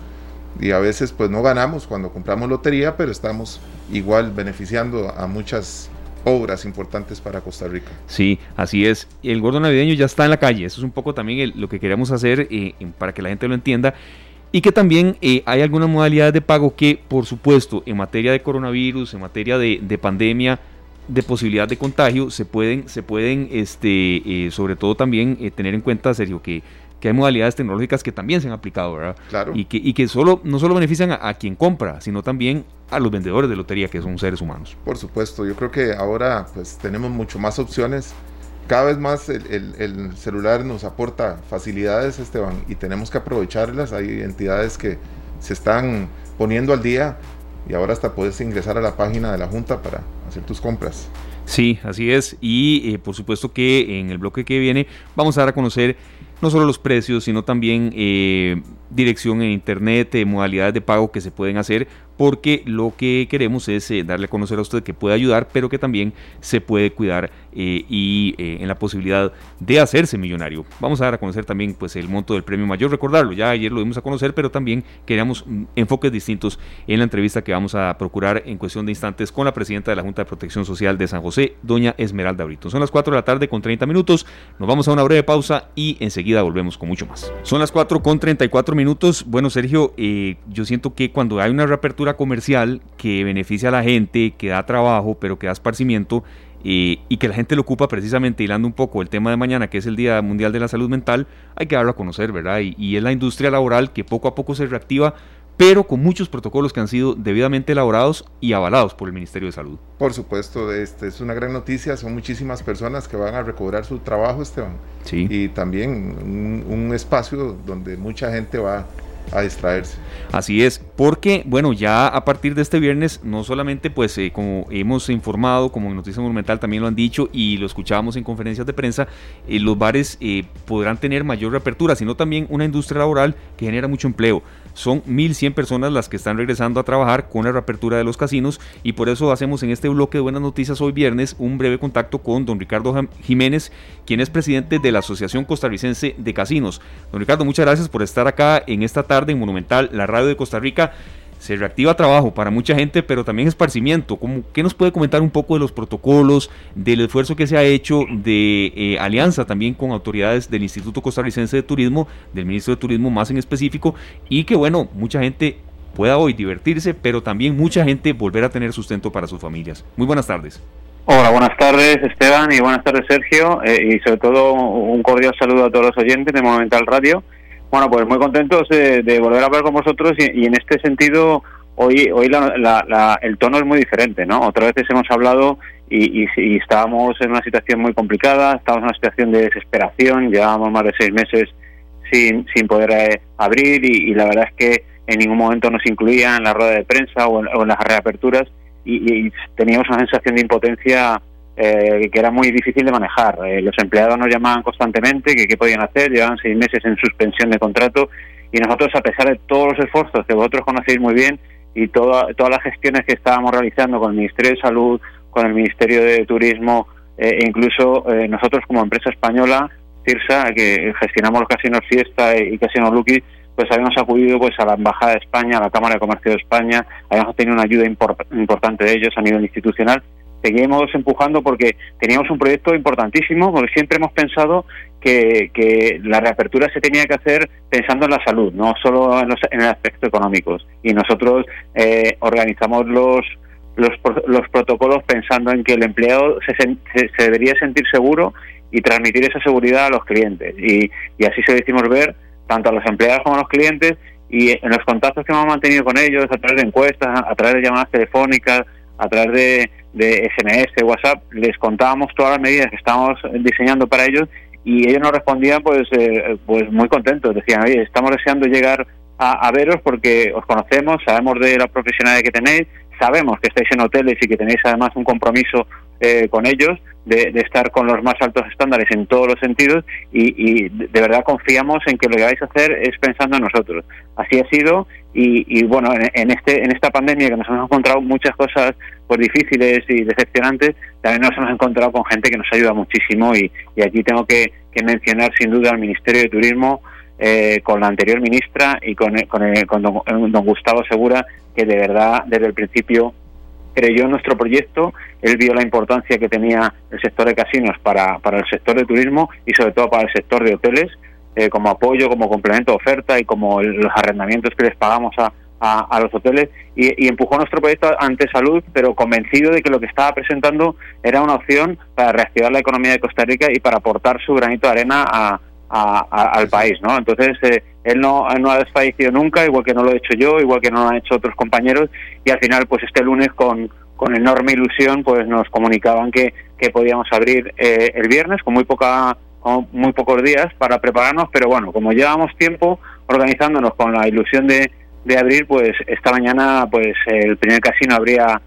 y a veces pues no ganamos cuando compramos lotería, pero estamos igual beneficiando a muchas obras importantes para Costa Rica. Sí, así es. El gordo navideño ya está en la calle. Eso es un poco también lo que queremos hacer eh, para que la gente lo entienda. Y que también eh, hay algunas modalidades de pago que, por supuesto, en materia de coronavirus, en materia de, pandemia, de posibilidad de contagio, se pueden, se pueden este, eh, sobre todo también tener en cuenta, Sergio, que que hay modalidades tecnológicas que también se han aplicado, ¿verdad? Claro. Y que, y que solo, no solo benefician a, quien compra, sino también a los vendedores de lotería, que son seres humanos. Por supuesto, yo creo que ahora pues tenemos mucho más opciones. Cada vez más el, el, celular nos aporta facilidades, Esteban, y tenemos que aprovecharlas. Hay entidades que se están poniendo al día y ahora hasta puedes ingresar a la página de la Junta para hacer tus compras. Sí, así es. Y eh, por supuesto que en el bloque que viene vamos a dar a conocer no solo los precios, sino también eh, dirección en internet, eh, modalidades de pago que se pueden hacer, porque lo que queremos es eh, darle a conocer a usted que puede ayudar, pero que también se puede cuidar y en la posibilidad de hacerse millonario. Vamos a dar a conocer también pues, el monto del premio mayor, recordarlo, ya ayer lo dimos a conocer, pero también queríamos mm, enfoques distintos en la entrevista que vamos a procurar en cuestión de instantes con la presidenta de la Junta de Protección Social de San José, doña Esmeralda Brito. Son las 4 de la tarde con 30 minutos, nos vamos a una breve pausa y enseguida volvemos con mucho más. Son las 4 con 34 minutos. Bueno, Sergio, eh, yo siento que cuando hay una reapertura comercial que beneficia a la gente, que da trabajo, pero que da esparcimiento, y que la gente lo ocupa precisamente hilando un poco el tema de mañana, que es el Día Mundial de la Salud Mental, hay que darlo a conocer, ¿verdad? Y, y es la industria laboral que poco a poco se reactiva pero con muchos protocolos que han sido debidamente elaborados y avalados por el Ministerio de Salud. Por supuesto, este es una gran noticia, son muchísimas personas que van a recobrar su trabajo, Esteban. Sí. Y también un, un espacio donde mucha gente va a distraerse. Así es, porque bueno, ya a partir de este viernes, no solamente pues eh, como hemos informado, como en Noticias Monumental también lo han dicho y lo escuchábamos en conferencias de prensa, eh, los bares eh, podrán tener mayor reapertura, sino también una industria laboral que genera mucho empleo. Son 1.100 personas las que están regresando a trabajar con la reapertura de los casinos y por eso hacemos en este bloque de buenas noticias hoy viernes un breve contacto con don Ricardo Jiménez, quien es presidente de la Asociación Costarricense de Casinos. Don Ricardo, muchas gracias por estar acá en esta tarde en Monumental, la radio de Costa Rica se reactiva trabajo para mucha gente, pero también esparcimiento. ¿Qué nos puede comentar un poco de los protocolos, del esfuerzo que se ha hecho de eh, alianza también con autoridades del Instituto Costarricense de Turismo, del Ministro de Turismo más en específico, y que bueno, mucha gente pueda hoy divertirse, pero también mucha gente volver a tener sustento para sus familias. Muy buenas tardes. Hola, buenas tardes Esteban y buenas tardes Sergio eh, y sobre todo un cordial saludo a todos los oyentes de Monumental Radio bueno, pues muy contentos de, volver a hablar con vosotros y, en este sentido hoy hoy el tono es muy diferente, ¿no? Otra vez hemos hablado y, estábamos en una situación muy complicada, estábamos en una situación de desesperación, llevábamos más de seis meses sin, sin poder eh, abrir y, la verdad es que en ningún momento nos incluían en la rueda de prensa o en, las reaperturas y, teníamos una sensación de impotencia eh, que era muy difícil de manejar. Eh, los empleados nos llamaban constantemente que qué podían hacer, llevaban seis meses en suspensión de contrato y nosotros, a pesar de todos los esfuerzos que vosotros conocéis muy bien y toda, todas las gestiones que estábamos realizando con el Ministerio de Salud, con el Ministerio de Turismo eh, e incluso nosotros como empresa española, CIRSA, que gestionamos los casinos Fiesta y Casinos Lucky, pues habíamos acudido pues a la Embajada de España, a la Cámara de Comercio de España, habíamos tenido una ayuda importante de ellos a nivel institucional seguimos empujando porque teníamos un proyecto importantísimo, porque siempre hemos pensado que, que, la reapertura se tenía que hacer pensando en la salud, no solo en, en el aspecto económico. Y nosotros eh, organizamos los, los, los, protocolos pensando en que el empleado se, se, debería sentir seguro y transmitir esa seguridad a los clientes. Y, y así se decimos ver tanto a los empleados como a los clientes y en los contactos que hemos mantenido con ellos a través de encuestas, a través de llamadas telefónicas, a través de, de SMS, WhatsApp, les contábamos todas las medidas que estábamos diseñando para ellos y ellos nos respondían pues eh, pues muy contentos, decían, oye, estamos deseando llegar a, veros porque os conocemos, sabemos de la profesionalidad que tenéis, sabemos que estáis en hoteles y que tenéis además un compromiso eh, con ellos de, estar con los más altos estándares en todos los sentidos y, de verdad confiamos en que lo que vais a hacer es pensando en nosotros. Así ha sido y, bueno, en, este en esta pandemia que nos hemos encontrado muchas cosas pues difíciles y decepcionantes, también nos hemos encontrado con gente que nos ayuda muchísimo y, aquí tengo que, mencionar sin duda al Ministerio de Turismo, eh, con la anterior ministra y con, con, don, Gustavo Segura, que de verdad desde el principio creyó en nuestro proyecto, él vio la importancia que tenía el sector de casinos para, para el sector de turismo y sobre todo para el sector de hoteles, eh, como apoyo, como complemento de oferta y como los arrendamientos que les pagamos a, a, los hoteles. Y, empujó nuestro proyecto ante salud, pero convencido de que lo que estaba presentando era una opción para reactivar la economía de Costa Rica y para aportar su granito de arena a, al país, ¿no? Entonces eh, él no, no ha desfallecido nunca, igual que no lo he hecho yo, igual que no lo han hecho otros compañeros y al final, pues este lunes con, con enorme ilusión, pues nos comunicaban que, que podíamos abrir eh, el viernes con muy poca con muy pocos días para prepararnos, pero bueno, como llevamos tiempo organizándonos con la ilusión de, de abrir, pues esta mañana pues el primer casino abría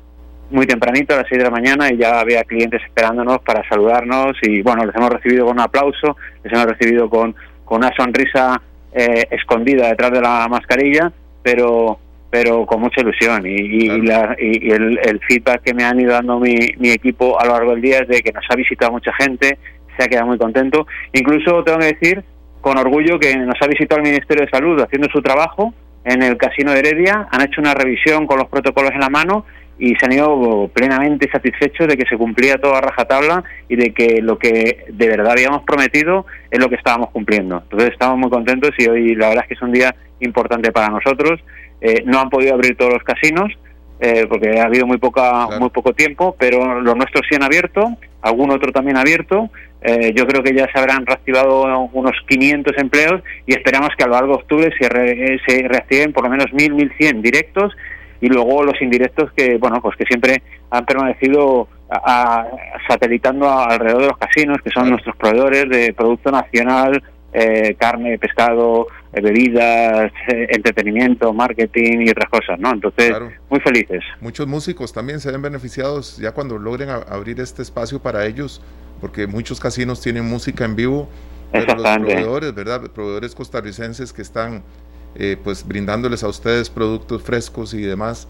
muy tempranito a las 6 de la mañana y ya había clientes esperándonos para saludarnos y bueno, les hemos recibido con un aplauso, les hemos recibido con, con una sonrisa eh, escondida detrás de la mascarilla, pero pero con mucha ilusión y, la, y el, el, feedback que me han ido dando mi, mi equipo a lo largo del día es de que nos ha visitado mucha gente, se ha quedado muy contento. Incluso tengo que decir con orgullo que nos ha visitado el Ministerio de Salud haciendo su trabajo en el Casino de Heredia, han hecho una revisión con los protocolos en la mano y se han ido plenamente satisfechos de que se cumplía toda rajatabla y de que lo que de verdad habíamos prometido es lo que estábamos cumpliendo. Entonces estamos muy contentos y hoy la verdad es que es un día importante para nosotros. Eh, no han podido abrir todos los casinos, eh, porque ha habido muy poca muy poco tiempo, pero los nuestros sí han abierto, algún otro también ha abierto. Eh, yo creo que ya se habrán reactivado unos 500 empleos y esperamos que a lo largo de octubre se, se reactiven por lo menos 1.000, 1.100 directos y luego los indirectos que bueno pues que siempre han permanecido a, satelitando alrededor de los casinos que son nuestros proveedores de producto nacional eh, carne, pescado, eh, bebidas, eh, entretenimiento, marketing y otras cosas, ¿no? Entonces, muy felices. Muchos músicos también se ven beneficiados ya cuando logren abrir este espacio para ellos, porque muchos casinos tienen música en vivo, pero los proveedores, ¿verdad? Proveedores costarricenses que están pues brindándoles a ustedes productos frescos y demás.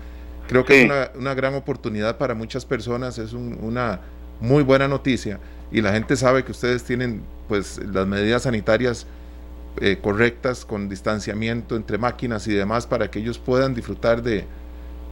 Creo que es una, una, gran oportunidad para muchas personas, es una muy buena noticia y la gente sabe que ustedes tienen pues las medidas sanitarias eh, correctas con distanciamiento entre máquinas y demás para que ellos puedan disfrutar de,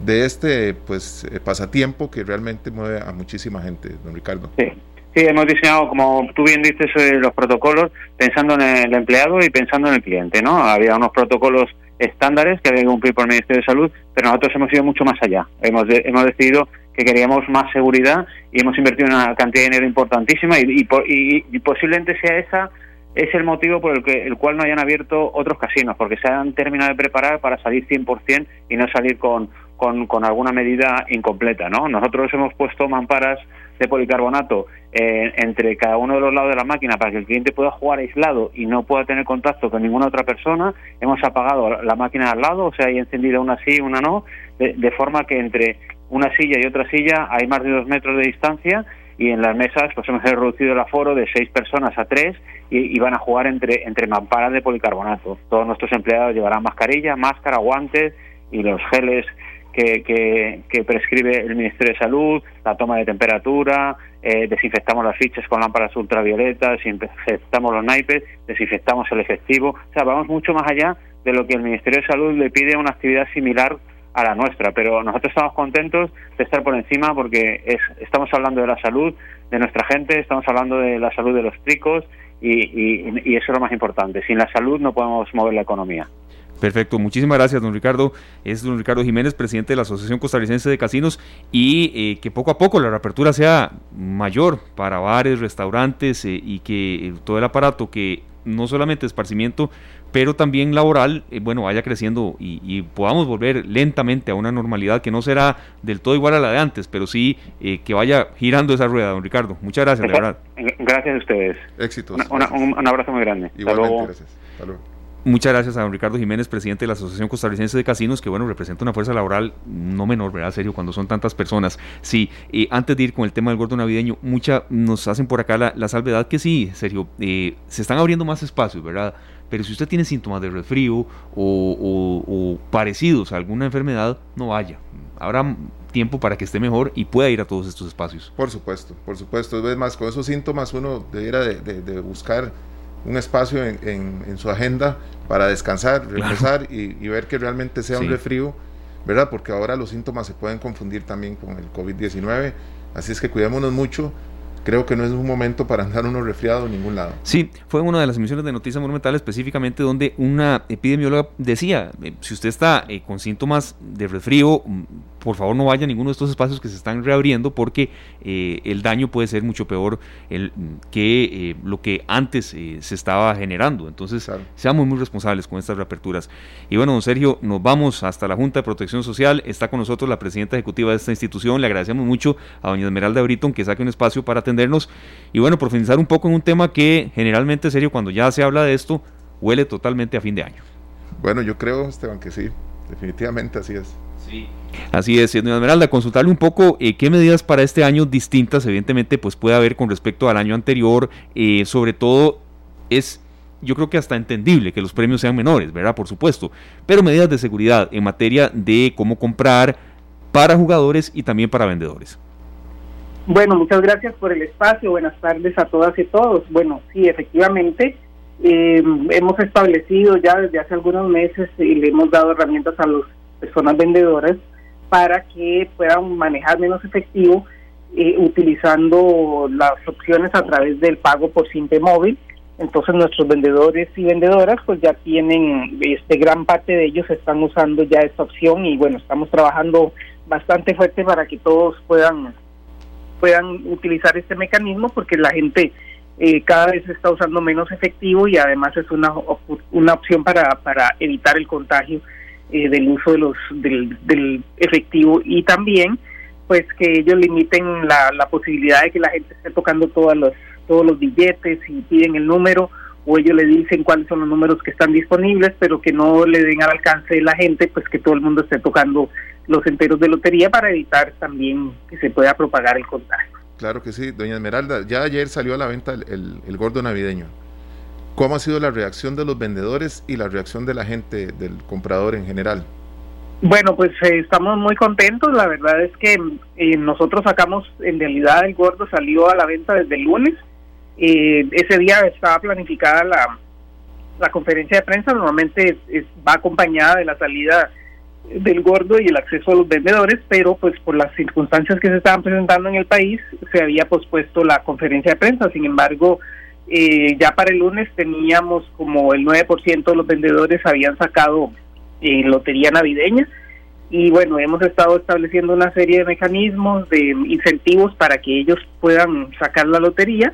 de este pues eh, pasatiempo que realmente mueve a muchísima gente, don Ricardo. Sí. Sí, hemos diseñado, como tú bien dices, eh, los protocolos pensando en el empleado y pensando en el cliente, ¿no? Había unos protocolos estándares que había que cumplir por el Ministerio de Salud, pero nosotros hemos ido mucho más allá. Hemos, hemos decidido que queríamos más seguridad y hemos invertido una cantidad de dinero importantísima y, y, posiblemente sea esa es el motivo por el que el cual no hayan abierto otros casinos porque se han terminado de preparar para salir 100% y no salir con, con, con alguna medida incompleta no nosotros hemos puesto mamparas de policarbonato eh, entre cada uno de los lados de la máquina para que el cliente pueda jugar aislado y no pueda tener contacto con ninguna otra persona hemos apagado la máquina al lado o sea hay encendida una sí una no de forma que entre una silla y otra silla hay más de dos metros de distancia y en las mesas pues hemos reducido el aforo de seis personas a tres y, van a jugar entre, entre mamparas de policarbonato. Todos nuestros empleados llevarán mascarilla, máscara, guantes y los geles que, que, prescribe el Ministerio de Salud, la toma de temperatura, eh, desinfectamos las fichas con lámparas ultravioletas, desinfectamos los naipes, desinfectamos el efectivo. O sea, vamos mucho más allá de lo que el Ministerio de Salud le pide a una actividad similar a la nuestra, pero nosotros estamos contentos de estar por encima porque es, estamos hablando de la salud de nuestra gente, estamos hablando de la salud de los tricos y, y, eso es lo más importante. Sin la salud no podemos mover la economía. Perfecto, muchísimas gracias, don Ricardo. Es don Ricardo Jiménez, presidente de la Asociación Costarricense de Casinos, y eh, que poco a poco la reapertura sea mayor para bares, restaurantes eh, y que todo el aparato que no solamente esparcimiento, pero también laboral, eh, bueno, vaya creciendo y, podamos volver lentamente a una normalidad que no será del todo igual a la de antes, pero sí eh, que vaya girando esa rueda, don Ricardo. Muchas gracias, de verdad. Gracias a ustedes. Éxitos. un, abrazo muy grande. Igualmente, gracias. Muchas gracias a don Ricardo Jiménez, presidente de la Asociación Costarricense de Casinos, que bueno, representa una fuerza laboral no menor, ¿verdad? Serio, cuando son tantas personas. Sí, eh, antes de ir con el tema del gordo navideño, mucha nos hacen por acá la, salvedad que sí, serio, se están abriendo más espacios, ¿verdad? Pero si usted tiene síntomas de resfrío o, parecidos a alguna enfermedad, no vaya. Habrá tiempo para que esté mejor y pueda ir a todos estos espacios. Por supuesto, por supuesto. Es más, con esos síntomas uno debiera de, buscar un espacio en, su agenda para descansar, reposar y, y, ver que realmente sea un resfrío, ¿verdad? Porque ahora los síntomas se pueden confundir también con el COVID-19. Así es que cuidémonos mucho creo que no es un momento para andar uno resfriado en ningún lado. Sí, fue una de las emisiones de Noticias Monumental específicamente donde una epidemióloga decía, eh, si usted está eh, con síntomas de resfrío, mm, por favor no vaya a ninguno de estos espacios que se están reabriendo porque eh, el daño puede ser mucho peor el, que lo que antes se estaba generando. Entonces, seamos muy responsables con estas reaperturas. Y bueno, don Sergio, nos vamos hasta la Junta de Protección Social. Está con nosotros la presidenta ejecutiva de esta institución. Le agradecemos mucho a doña Esmeralda Britton que saque un espacio para atendernos y bueno, profundizar un poco en un tema que generalmente, serio, cuando ya se habla de esto, huele totalmente a fin de año. Bueno, yo creo, Esteban, que sí, definitivamente así es. Sí. Así es, señora Esmeralda, consultarle un poco eh, qué medidas para este año distintas, evidentemente, pues puede haber con respecto al año anterior, eh, sobre todo es yo creo que hasta entendible que los premios sean menores, ¿verdad? Por supuesto, pero medidas de seguridad en materia de cómo comprar para jugadores y también para vendedores. Bueno, muchas gracias por el espacio. Buenas tardes a todas y todos. Bueno, sí, efectivamente, eh, hemos establecido ya desde hace algunos meses y le hemos dado herramientas a las personas vendedoras para que puedan manejar menos efectivo eh, utilizando las opciones a través del pago por simple móvil. Entonces nuestros vendedores y vendedoras pues ya tienen, este gran parte de ellos están usando ya esta opción y bueno, estamos trabajando bastante fuerte para que todos puedan puedan utilizar este mecanismo porque la gente eh, cada vez está usando menos efectivo y además es una, una opción para, para evitar el contagio eh, del uso de los del, efectivo y también pues que ellos limiten la, la posibilidad de que la gente esté tocando todos los todos los billetes y piden el número o ellos le dicen cuáles son los números que están disponibles pero que no le den al alcance de la gente pues que todo el mundo esté tocando los enteros de lotería para evitar también que se pueda propagar el contagio. Claro que sí, doña Esmeralda. Ya ayer salió a la venta el, gordo navideño. ¿Cómo ha sido la reacción de los vendedores y la reacción de la gente, del comprador en general? Bueno, pues eh, estamos muy contentos. La verdad es que eh, nosotros sacamos, en realidad el gordo salió a la venta desde el lunes. Eh, ese día estaba planificada la, la conferencia de prensa. Normalmente va acompañada de la salida del gordo y el acceso a los vendedores, pero pues por las circunstancias que se estaban presentando en el país se había pospuesto la conferencia de prensa. Sin embargo, eh, ya para el lunes teníamos como el 9% de los vendedores habían sacado eh, lotería navideña. Y bueno, hemos estado estableciendo una serie de mecanismos, de incentivos para que ellos puedan sacar la lotería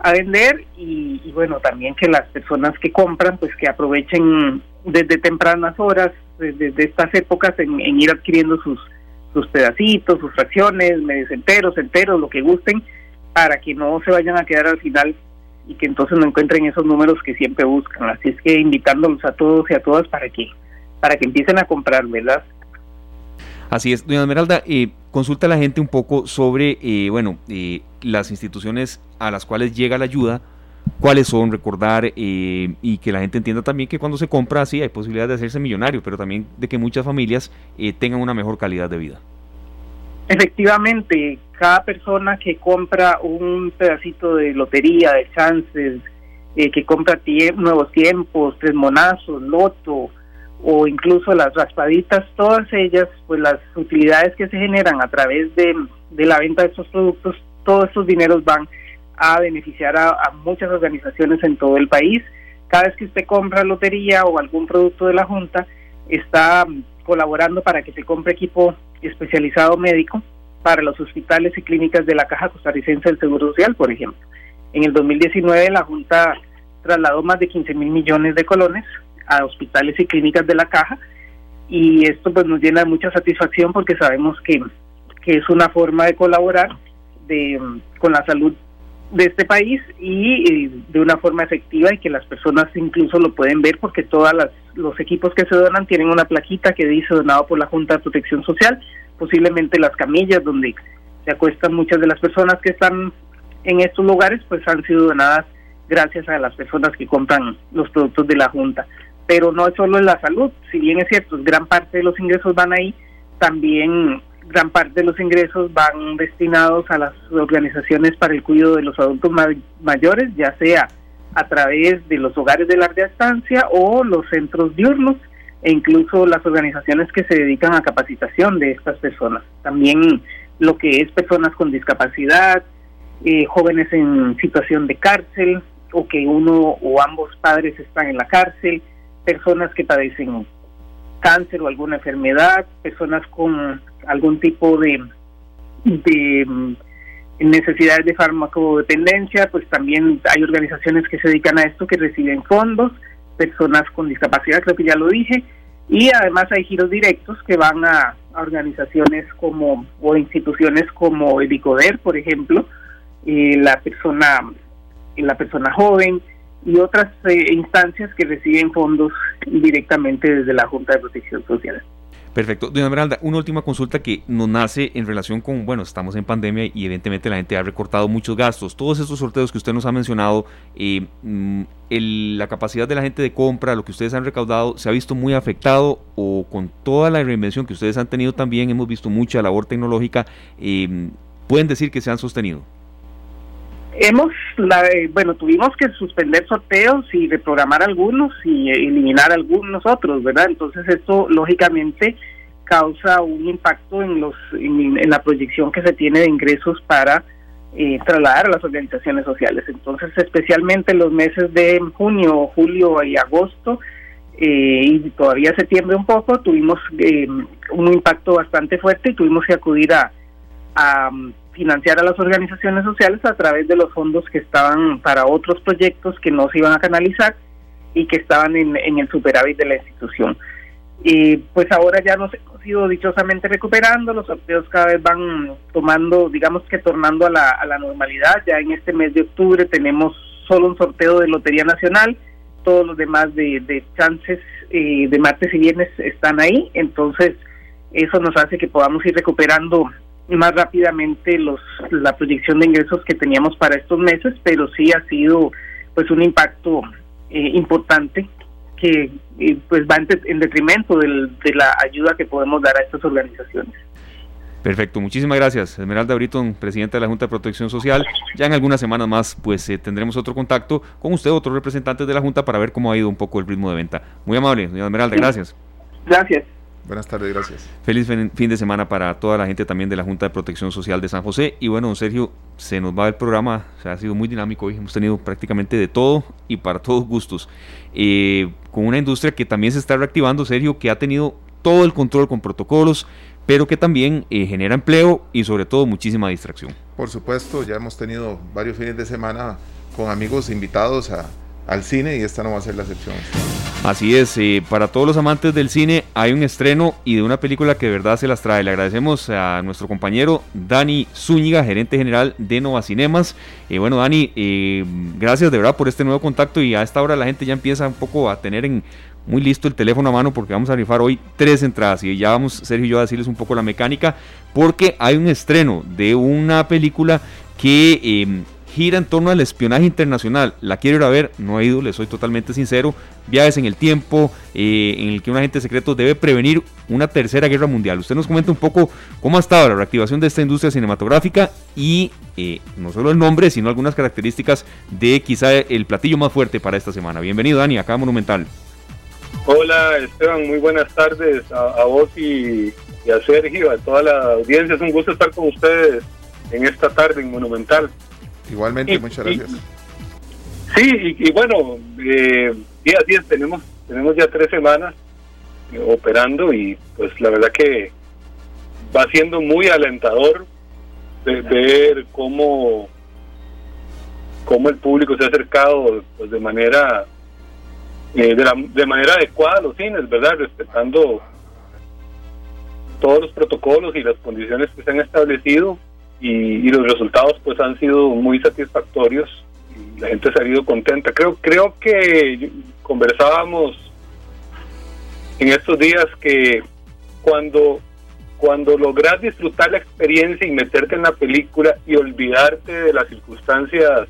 a vender y, bueno, también que las personas que compran pues que aprovechen desde tempranas horas de, estas épocas en, ir adquiriendo sus, sus pedacitos, sus fracciones, medios enteros, enteros, lo que gusten, para que no se vayan a quedar al final y que entonces no encuentren esos números que siempre buscan. Así es que invitándolos a todos y a todas para que para que empiecen a comprar, ¿verdad? Así es, doña Esmeralda, eh, consulta a la gente un poco sobre, eh, bueno, eh, las instituciones a las cuales llega la ayuda, cuáles son, recordar eh, y que la gente entienda también que cuando se compra así hay posibilidad de hacerse millonario, pero también de que muchas familias eh, tengan una mejor calidad de vida. Efectivamente, cada persona que compra un pedacito de lotería, de chances, eh, que compra nuevos tiempos, tres monazos, loto o incluso las raspaditas, todas ellas, pues las utilidades que se generan a través de, de la venta de estos productos, todos esos dineros van a beneficiar a, muchas organizaciones en todo el país. Cada vez que usted compra lotería o algún producto de la Junta, está mm, colaborando para que se compre equipo especializado médico para los hospitales y clínicas de la Caja Costarricense del Seguro Social, por ejemplo. En el 2019 la Junta trasladó más de 15 mil millones de colones a hospitales y clínicas de la Caja y esto pues nos llena de mucha satisfacción porque sabemos que, que es una forma de colaborar de, con la salud de este país y, de una forma efectiva y que las personas incluso lo pueden ver porque todos los equipos que se donan tienen una plaquita que dice donado por la Junta de Protección Social, posiblemente las camillas donde se acuestan muchas de las personas que están en estos lugares pues han sido donadas gracias a las personas que compran los productos de la Junta. Pero no es solo en la salud, si bien es cierto, gran parte de los ingresos van ahí, también gran parte de los ingresos van destinados a las organizaciones para el cuidado de los adultos mayores, ya sea a través de los hogares de larga estancia o los centros diurnos e incluso las organizaciones que se dedican a capacitación de estas personas. También lo que es personas con discapacidad, eh, jóvenes en situación de cárcel o que uno o ambos padres están en la cárcel, personas que padecen cáncer o alguna enfermedad, personas con algún tipo de, de mm, necesidades de farmacodependencia, pues también hay organizaciones que se dedican a esto que reciben fondos, personas con discapacidad, creo que ya lo dije, y además hay giros directos que van a, organizaciones como o instituciones como el ICODER, por ejemplo, la persona la persona joven y otras eh, instancias que reciben fondos directamente desde la Junta de Protección Social. Perfecto. Doña Esmeralda, una última consulta que nos nace en relación con, bueno, estamos en pandemia y evidentemente la gente ha recortado muchos gastos. Todos estos sorteos que usted nos ha mencionado, eh, mm, la capacidad de la gente de compra, lo que ustedes han recaudado, ¿se ha visto muy afectado o con toda la reinvención que ustedes han tenido también, hemos visto mucha labor tecnológica, eh, pueden decir que se han sostenido? Hemos, la, bueno, tuvimos que suspender sorteos y reprogramar algunos y eliminar algunos otros, ¿verdad? Entonces esto lógicamente causa un impacto en los en, la proyección que se tiene de ingresos para eh, trasladar a las organizaciones sociales. Entonces, especialmente en los meses de junio, julio y agosto, eh, y todavía septiembre un poco, tuvimos eh, un impacto bastante fuerte y tuvimos que acudir a, a financiar a las organizaciones sociales a través de los fondos que estaban para otros proyectos que no se iban a canalizar y que estaban en, el superávit de la institución. Y pues ahora ya nos hemos ido dichosamente recuperando, los sorteos cada vez van tomando, digamos que tornando a la, a la normalidad. Ya en este mes de octubre tenemos solo un sorteo de Lotería Nacional, todos los demás de, de chances eh, de martes y viernes están ahí, entonces eso nos hace que podamos ir recuperando más rápidamente los la proyección de ingresos que teníamos para estos meses, pero sí ha sido pues un impacto eh, importante que eh, pues va en, en detrimento del, de la ayuda que podemos dar a estas organizaciones. Perfecto, muchísimas gracias. Esmeralda Britton, presidenta de la Junta de Protección Social. Ya en algunas semanas más, pues eh, tendremos otro contacto con usted, otros representantes de la Junta, para ver cómo ha ido un poco el ritmo de venta. Muy amable, señora Esmeralda, gracias. Gracias. Buenas tardes, gracias. Feliz fin de semana para toda la gente también de la Junta de Protección Social de San José. Y bueno, don Sergio, se nos va el programa, o sea, ha sido muy dinámico hoy, hemos tenido prácticamente de todo y para todos gustos. Eh, con una industria que también se está reactivando, Sergio, que ha tenido todo el control con protocolos, pero que también eh, genera empleo y sobre todo muchísima distracción. Por supuesto, ya hemos tenido varios fines de semana con amigos invitados a, al cine y esta no va a ser la excepción. Así es, eh, para todos los amantes del cine hay un estreno y de una película que de verdad se las trae. Le agradecemos a nuestro compañero Dani Zúñiga, gerente general de Nova Cinemas. Y bueno, Dani, eh, gracias de verdad por este nuevo contacto y a esta hora la gente ya empieza un poco a tener en muy listo el teléfono a mano porque vamos a rifar hoy tres entradas y ya vamos Sergio y yo a decirles un poco la mecánica porque hay un estreno de una película que eh, gira en torno al espionaje internacional. La quiero ir a ver, no he ido, le soy totalmente sincero. Viajes en el tiempo, eh, en el que un agente secreto debe prevenir una tercera guerra mundial. Usted nos comenta un poco cómo ha estado la reactivación de esta industria cinematográfica y eh, no solo el nombre, sino algunas características de quizá el platillo más fuerte para esta semana. Bienvenido, Dani, acá Monumental. Hola Esteban, muy buenas tardes a, vos y, y, a Sergio, a toda la audiencia. Es un gusto estar con ustedes en esta tarde en Monumental. Igualmente, y, muchas gracias. Y, sí, y, y, bueno, eh, día a día tenemos, tenemos ya tres semanas eh, operando y pues la verdad que va siendo muy alentador de, ver cómo, cómo el público se ha acercado pues, de manera eh, de, la, de manera adecuada a los cines, ¿verdad? Respetando todos los protocolos y las condiciones que se han establecido y, y, los resultados pues han sido muy satisfactorios y la gente ha ido contenta. Creo, creo que conversábamos en estos días que cuando cuando logras disfrutar la experiencia y meterte en la película y olvidarte de las circunstancias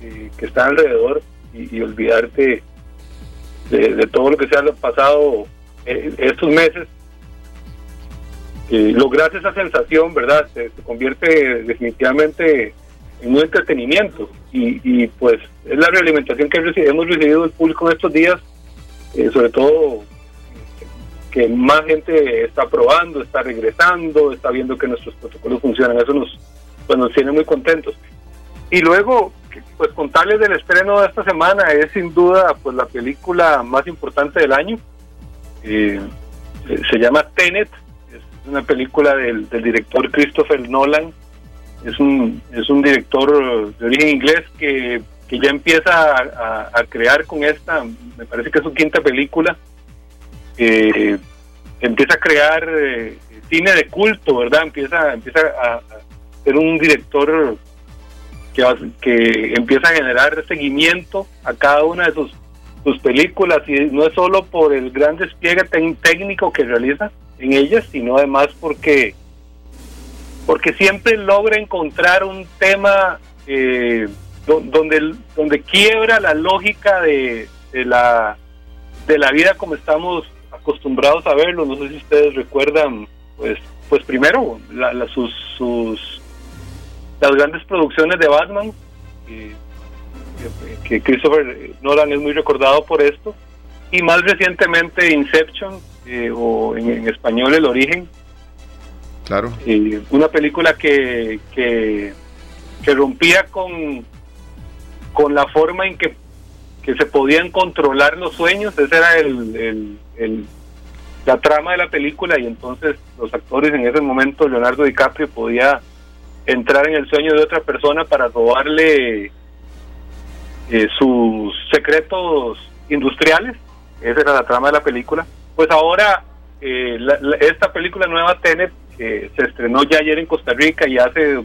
eh, que están alrededor y, olvidarte de, de, todo lo que se ha pasado eh, estos meses, eh, logras esa sensación, ¿verdad? Se, convierte definitivamente en un entretenimiento y, y pues es la realimentación que hemos recibido del público en estos días, eh, sobre todo que más gente está probando, está regresando, está viendo que nuestros protocolos funcionan, eso nos, pues nos tiene muy contentos. Y luego, pues contarles del estreno de esta semana es sin duda pues la película más importante del año. Eh, se llama Tenet, una película del, director Christopher Nolan. Es un, es un director de origen inglés que, que ya empieza a, crear con esta, me parece que es su quinta película. Eh, empieza a crear eh, cine de culto, ¿verdad? Empieza, empieza a, a ser un director que, que empieza a generar seguimiento a cada una de sus, sus películas y no es solo por el gran despliegue técnico que realiza en ellas, sino además porque porque siempre logra encontrar un tema eh, donde donde quiebra la lógica de, de, la de la vida como estamos acostumbrados a verlo. No sé si ustedes recuerdan pues pues primero la, la, sus, sus las grandes producciones de Batman, eh, que Christopher Nolan es muy recordado por esto, y más recientemente Inception, eh, o en, en, español El Origen. Claro. Eh, una película que, que, que, rompía con, con la forma en que que se podían controlar los sueños, esa era el, la trama de la película y entonces los actores en ese momento, Leonardo DiCaprio podía entrar en el sueño de otra persona para robarle eh, sus secretos industriales, esa era la trama de la película. Pues ahora eh, esta película nueva Tenet se estrenó ya ayer en Costa Rica y hace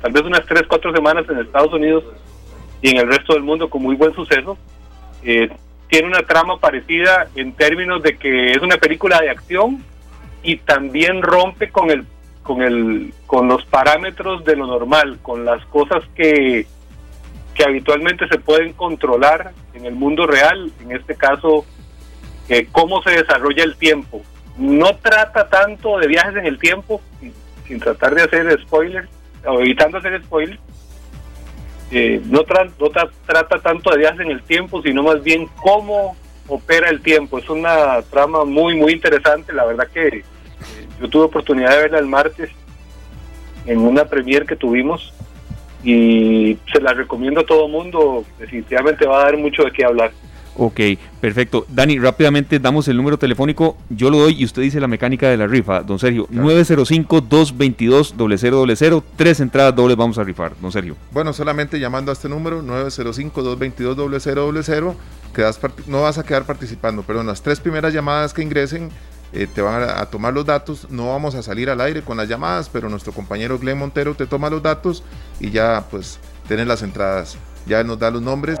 tal vez unas 3, 4 semanas en Estados Unidos y en el resto del mundo con muy buen suceso. Eh, tiene una trama parecida en términos de que es una película de acción y también rompe con el con el con los parámetros de lo normal, con las cosas que que habitualmente se pueden controlar en el mundo real, en este caso eh, cómo se desarrolla el tiempo. No trata tanto de viajes en el tiempo, sin, tratar de hacer spoilers, o evitando hacer spoilers, eh, no, trata tanto de viajes en el tiempo, sino más bien cómo opera el tiempo. Es una trama muy, muy interesante. La verdad que eh, yo tuve oportunidad de verla el martes en una premier que tuvimos y se la recomiendo a todo mundo. Definitivamente va a dar mucho de qué hablar. Ok, perfecto. Dani, rápidamente damos el número telefónico, yo lo doy y usted dice la mecánica de la rifa, don Sergio. 905-222-0000, tres entradas dobles vamos a rifar, don Sergio. Bueno, solamente llamando a este número, 905-222-0000, no vas a quedar participando, pero en las tres primeras llamadas que ingresen, eh, te van a, tomar los datos, no vamos a salir al aire con las llamadas, pero nuestro compañero Glenn Montero te toma los datos y ya pues tienes las entradas, ya nos da los nombres.